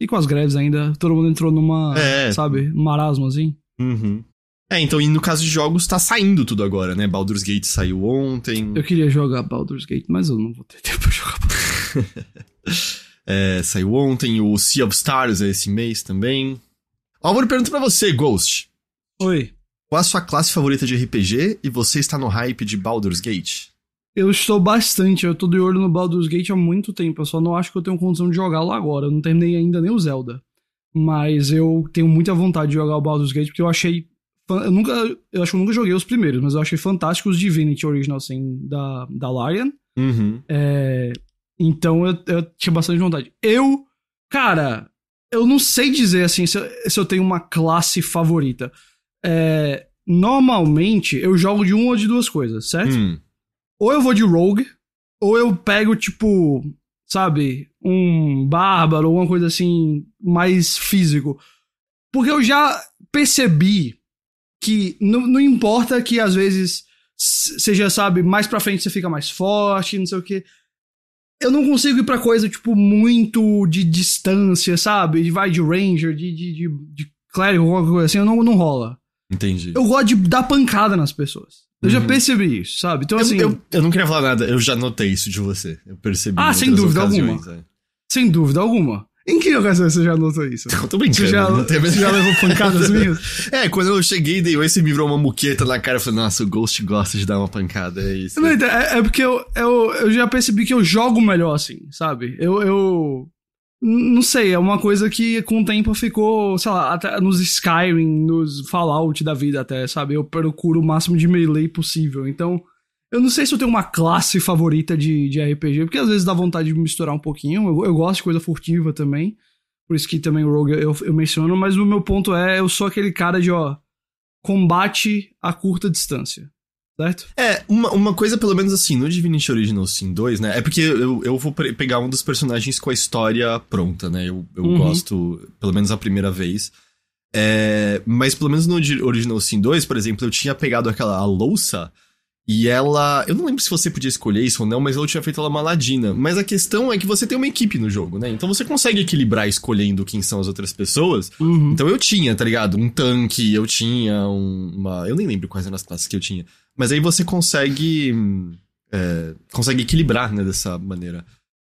S2: E com as greves ainda, todo mundo entrou numa.
S1: É.
S2: Sabe? Um marasmo assim.
S1: Uhum. É, então, e no caso de jogos, tá saindo tudo agora, né? Baldur's Gate saiu ontem.
S2: Eu queria jogar Baldur's Gate, mas eu não vou ter tempo pra jogar.
S1: é, saiu ontem, o Sea of Stars é esse mês também. Álvaro, pergunto pra você, Ghost.
S2: Oi.
S1: Qual a sua classe favorita de RPG e você está no hype de Baldur's Gate?
S2: Eu estou bastante, eu tô de olho no Baldur's Gate há muito tempo, eu só não acho que eu tenho condição de jogá-lo agora. Eu não terminei ainda nem o Zelda. Mas eu tenho muita vontade de jogar o Baldur's Gate porque eu achei eu nunca. Eu acho que eu nunca joguei os primeiros, mas eu achei fantástico os Divinity Original Sin da, da Larian.
S1: Uhum.
S2: É, então eu, eu tinha bastante vontade. Eu, cara, eu não sei dizer assim se eu, se eu tenho uma classe favorita. É, normalmente eu jogo de uma ou de duas coisas, certo?
S1: Hum.
S2: Ou eu vou de Rogue, ou eu pego, tipo, sabe, um bárbaro, ou uma coisa assim, mais físico. Porque eu já percebi que não, não importa que às vezes seja, sabe, mais pra frente você fica mais forte, não sei o que. Eu não consigo ir pra coisa, tipo, muito de distância, sabe? Vai de Ranger, de, de, de, de clérigo, alguma coisa assim, não, não rola.
S1: Entendi.
S2: Eu gosto de dar pancada nas pessoas. Eu já uhum. percebi isso, sabe? Então, assim.
S1: Eu, eu, eu, não queria falar nada, eu já notei isso de você. Eu percebi.
S2: Ah, sem dúvida alguma. É. Sem dúvida alguma. Em que ocasião você já notou isso?
S1: Não, tô brincando.
S2: Você já,
S1: não
S2: tem... você já levou pancadas minhas?
S1: É, quando eu cheguei, dei esse me virou uma muqueta na cara. Eu falei, nossa, o Ghost gosta de dar uma pancada, é isso.
S2: Não, é, é, porque eu, eu, eu já percebi que eu jogo melhor assim, sabe? Eu, eu. Não sei, é uma coisa que com o tempo ficou, sei lá, até nos Skyrim, nos Fallout da vida até, sabe? Eu procuro o máximo de melee possível. Então, eu não sei se eu tenho uma classe favorita de, de RPG, porque às vezes dá vontade de misturar um pouquinho. Eu, eu gosto de coisa furtiva também. Por isso que também o Rogue eu, eu menciono, mas o meu ponto é, eu sou aquele cara de, ó, combate a curta distância. Certo?
S1: É, uma, uma coisa, pelo menos assim, no Divinity Original Sin 2, né? É porque eu, eu vou pegar um dos personagens com a história pronta, né? Eu, eu uhum. gosto, pelo menos a primeira vez. É, mas pelo menos no Original Sin 2, por exemplo, eu tinha pegado aquela louça e ela. Eu não lembro se você podia escolher isso ou não, mas eu tinha feito ela uma ladina. Mas a questão é que você tem uma equipe no jogo, né? Então você consegue equilibrar escolhendo quem são as outras pessoas.
S2: Uhum.
S1: Então eu tinha, tá ligado? Um tanque, eu tinha um, uma. Eu nem lembro quais eram as classes que eu tinha. Mas aí você consegue. É, consegue equilibrar, né, dessa maneira.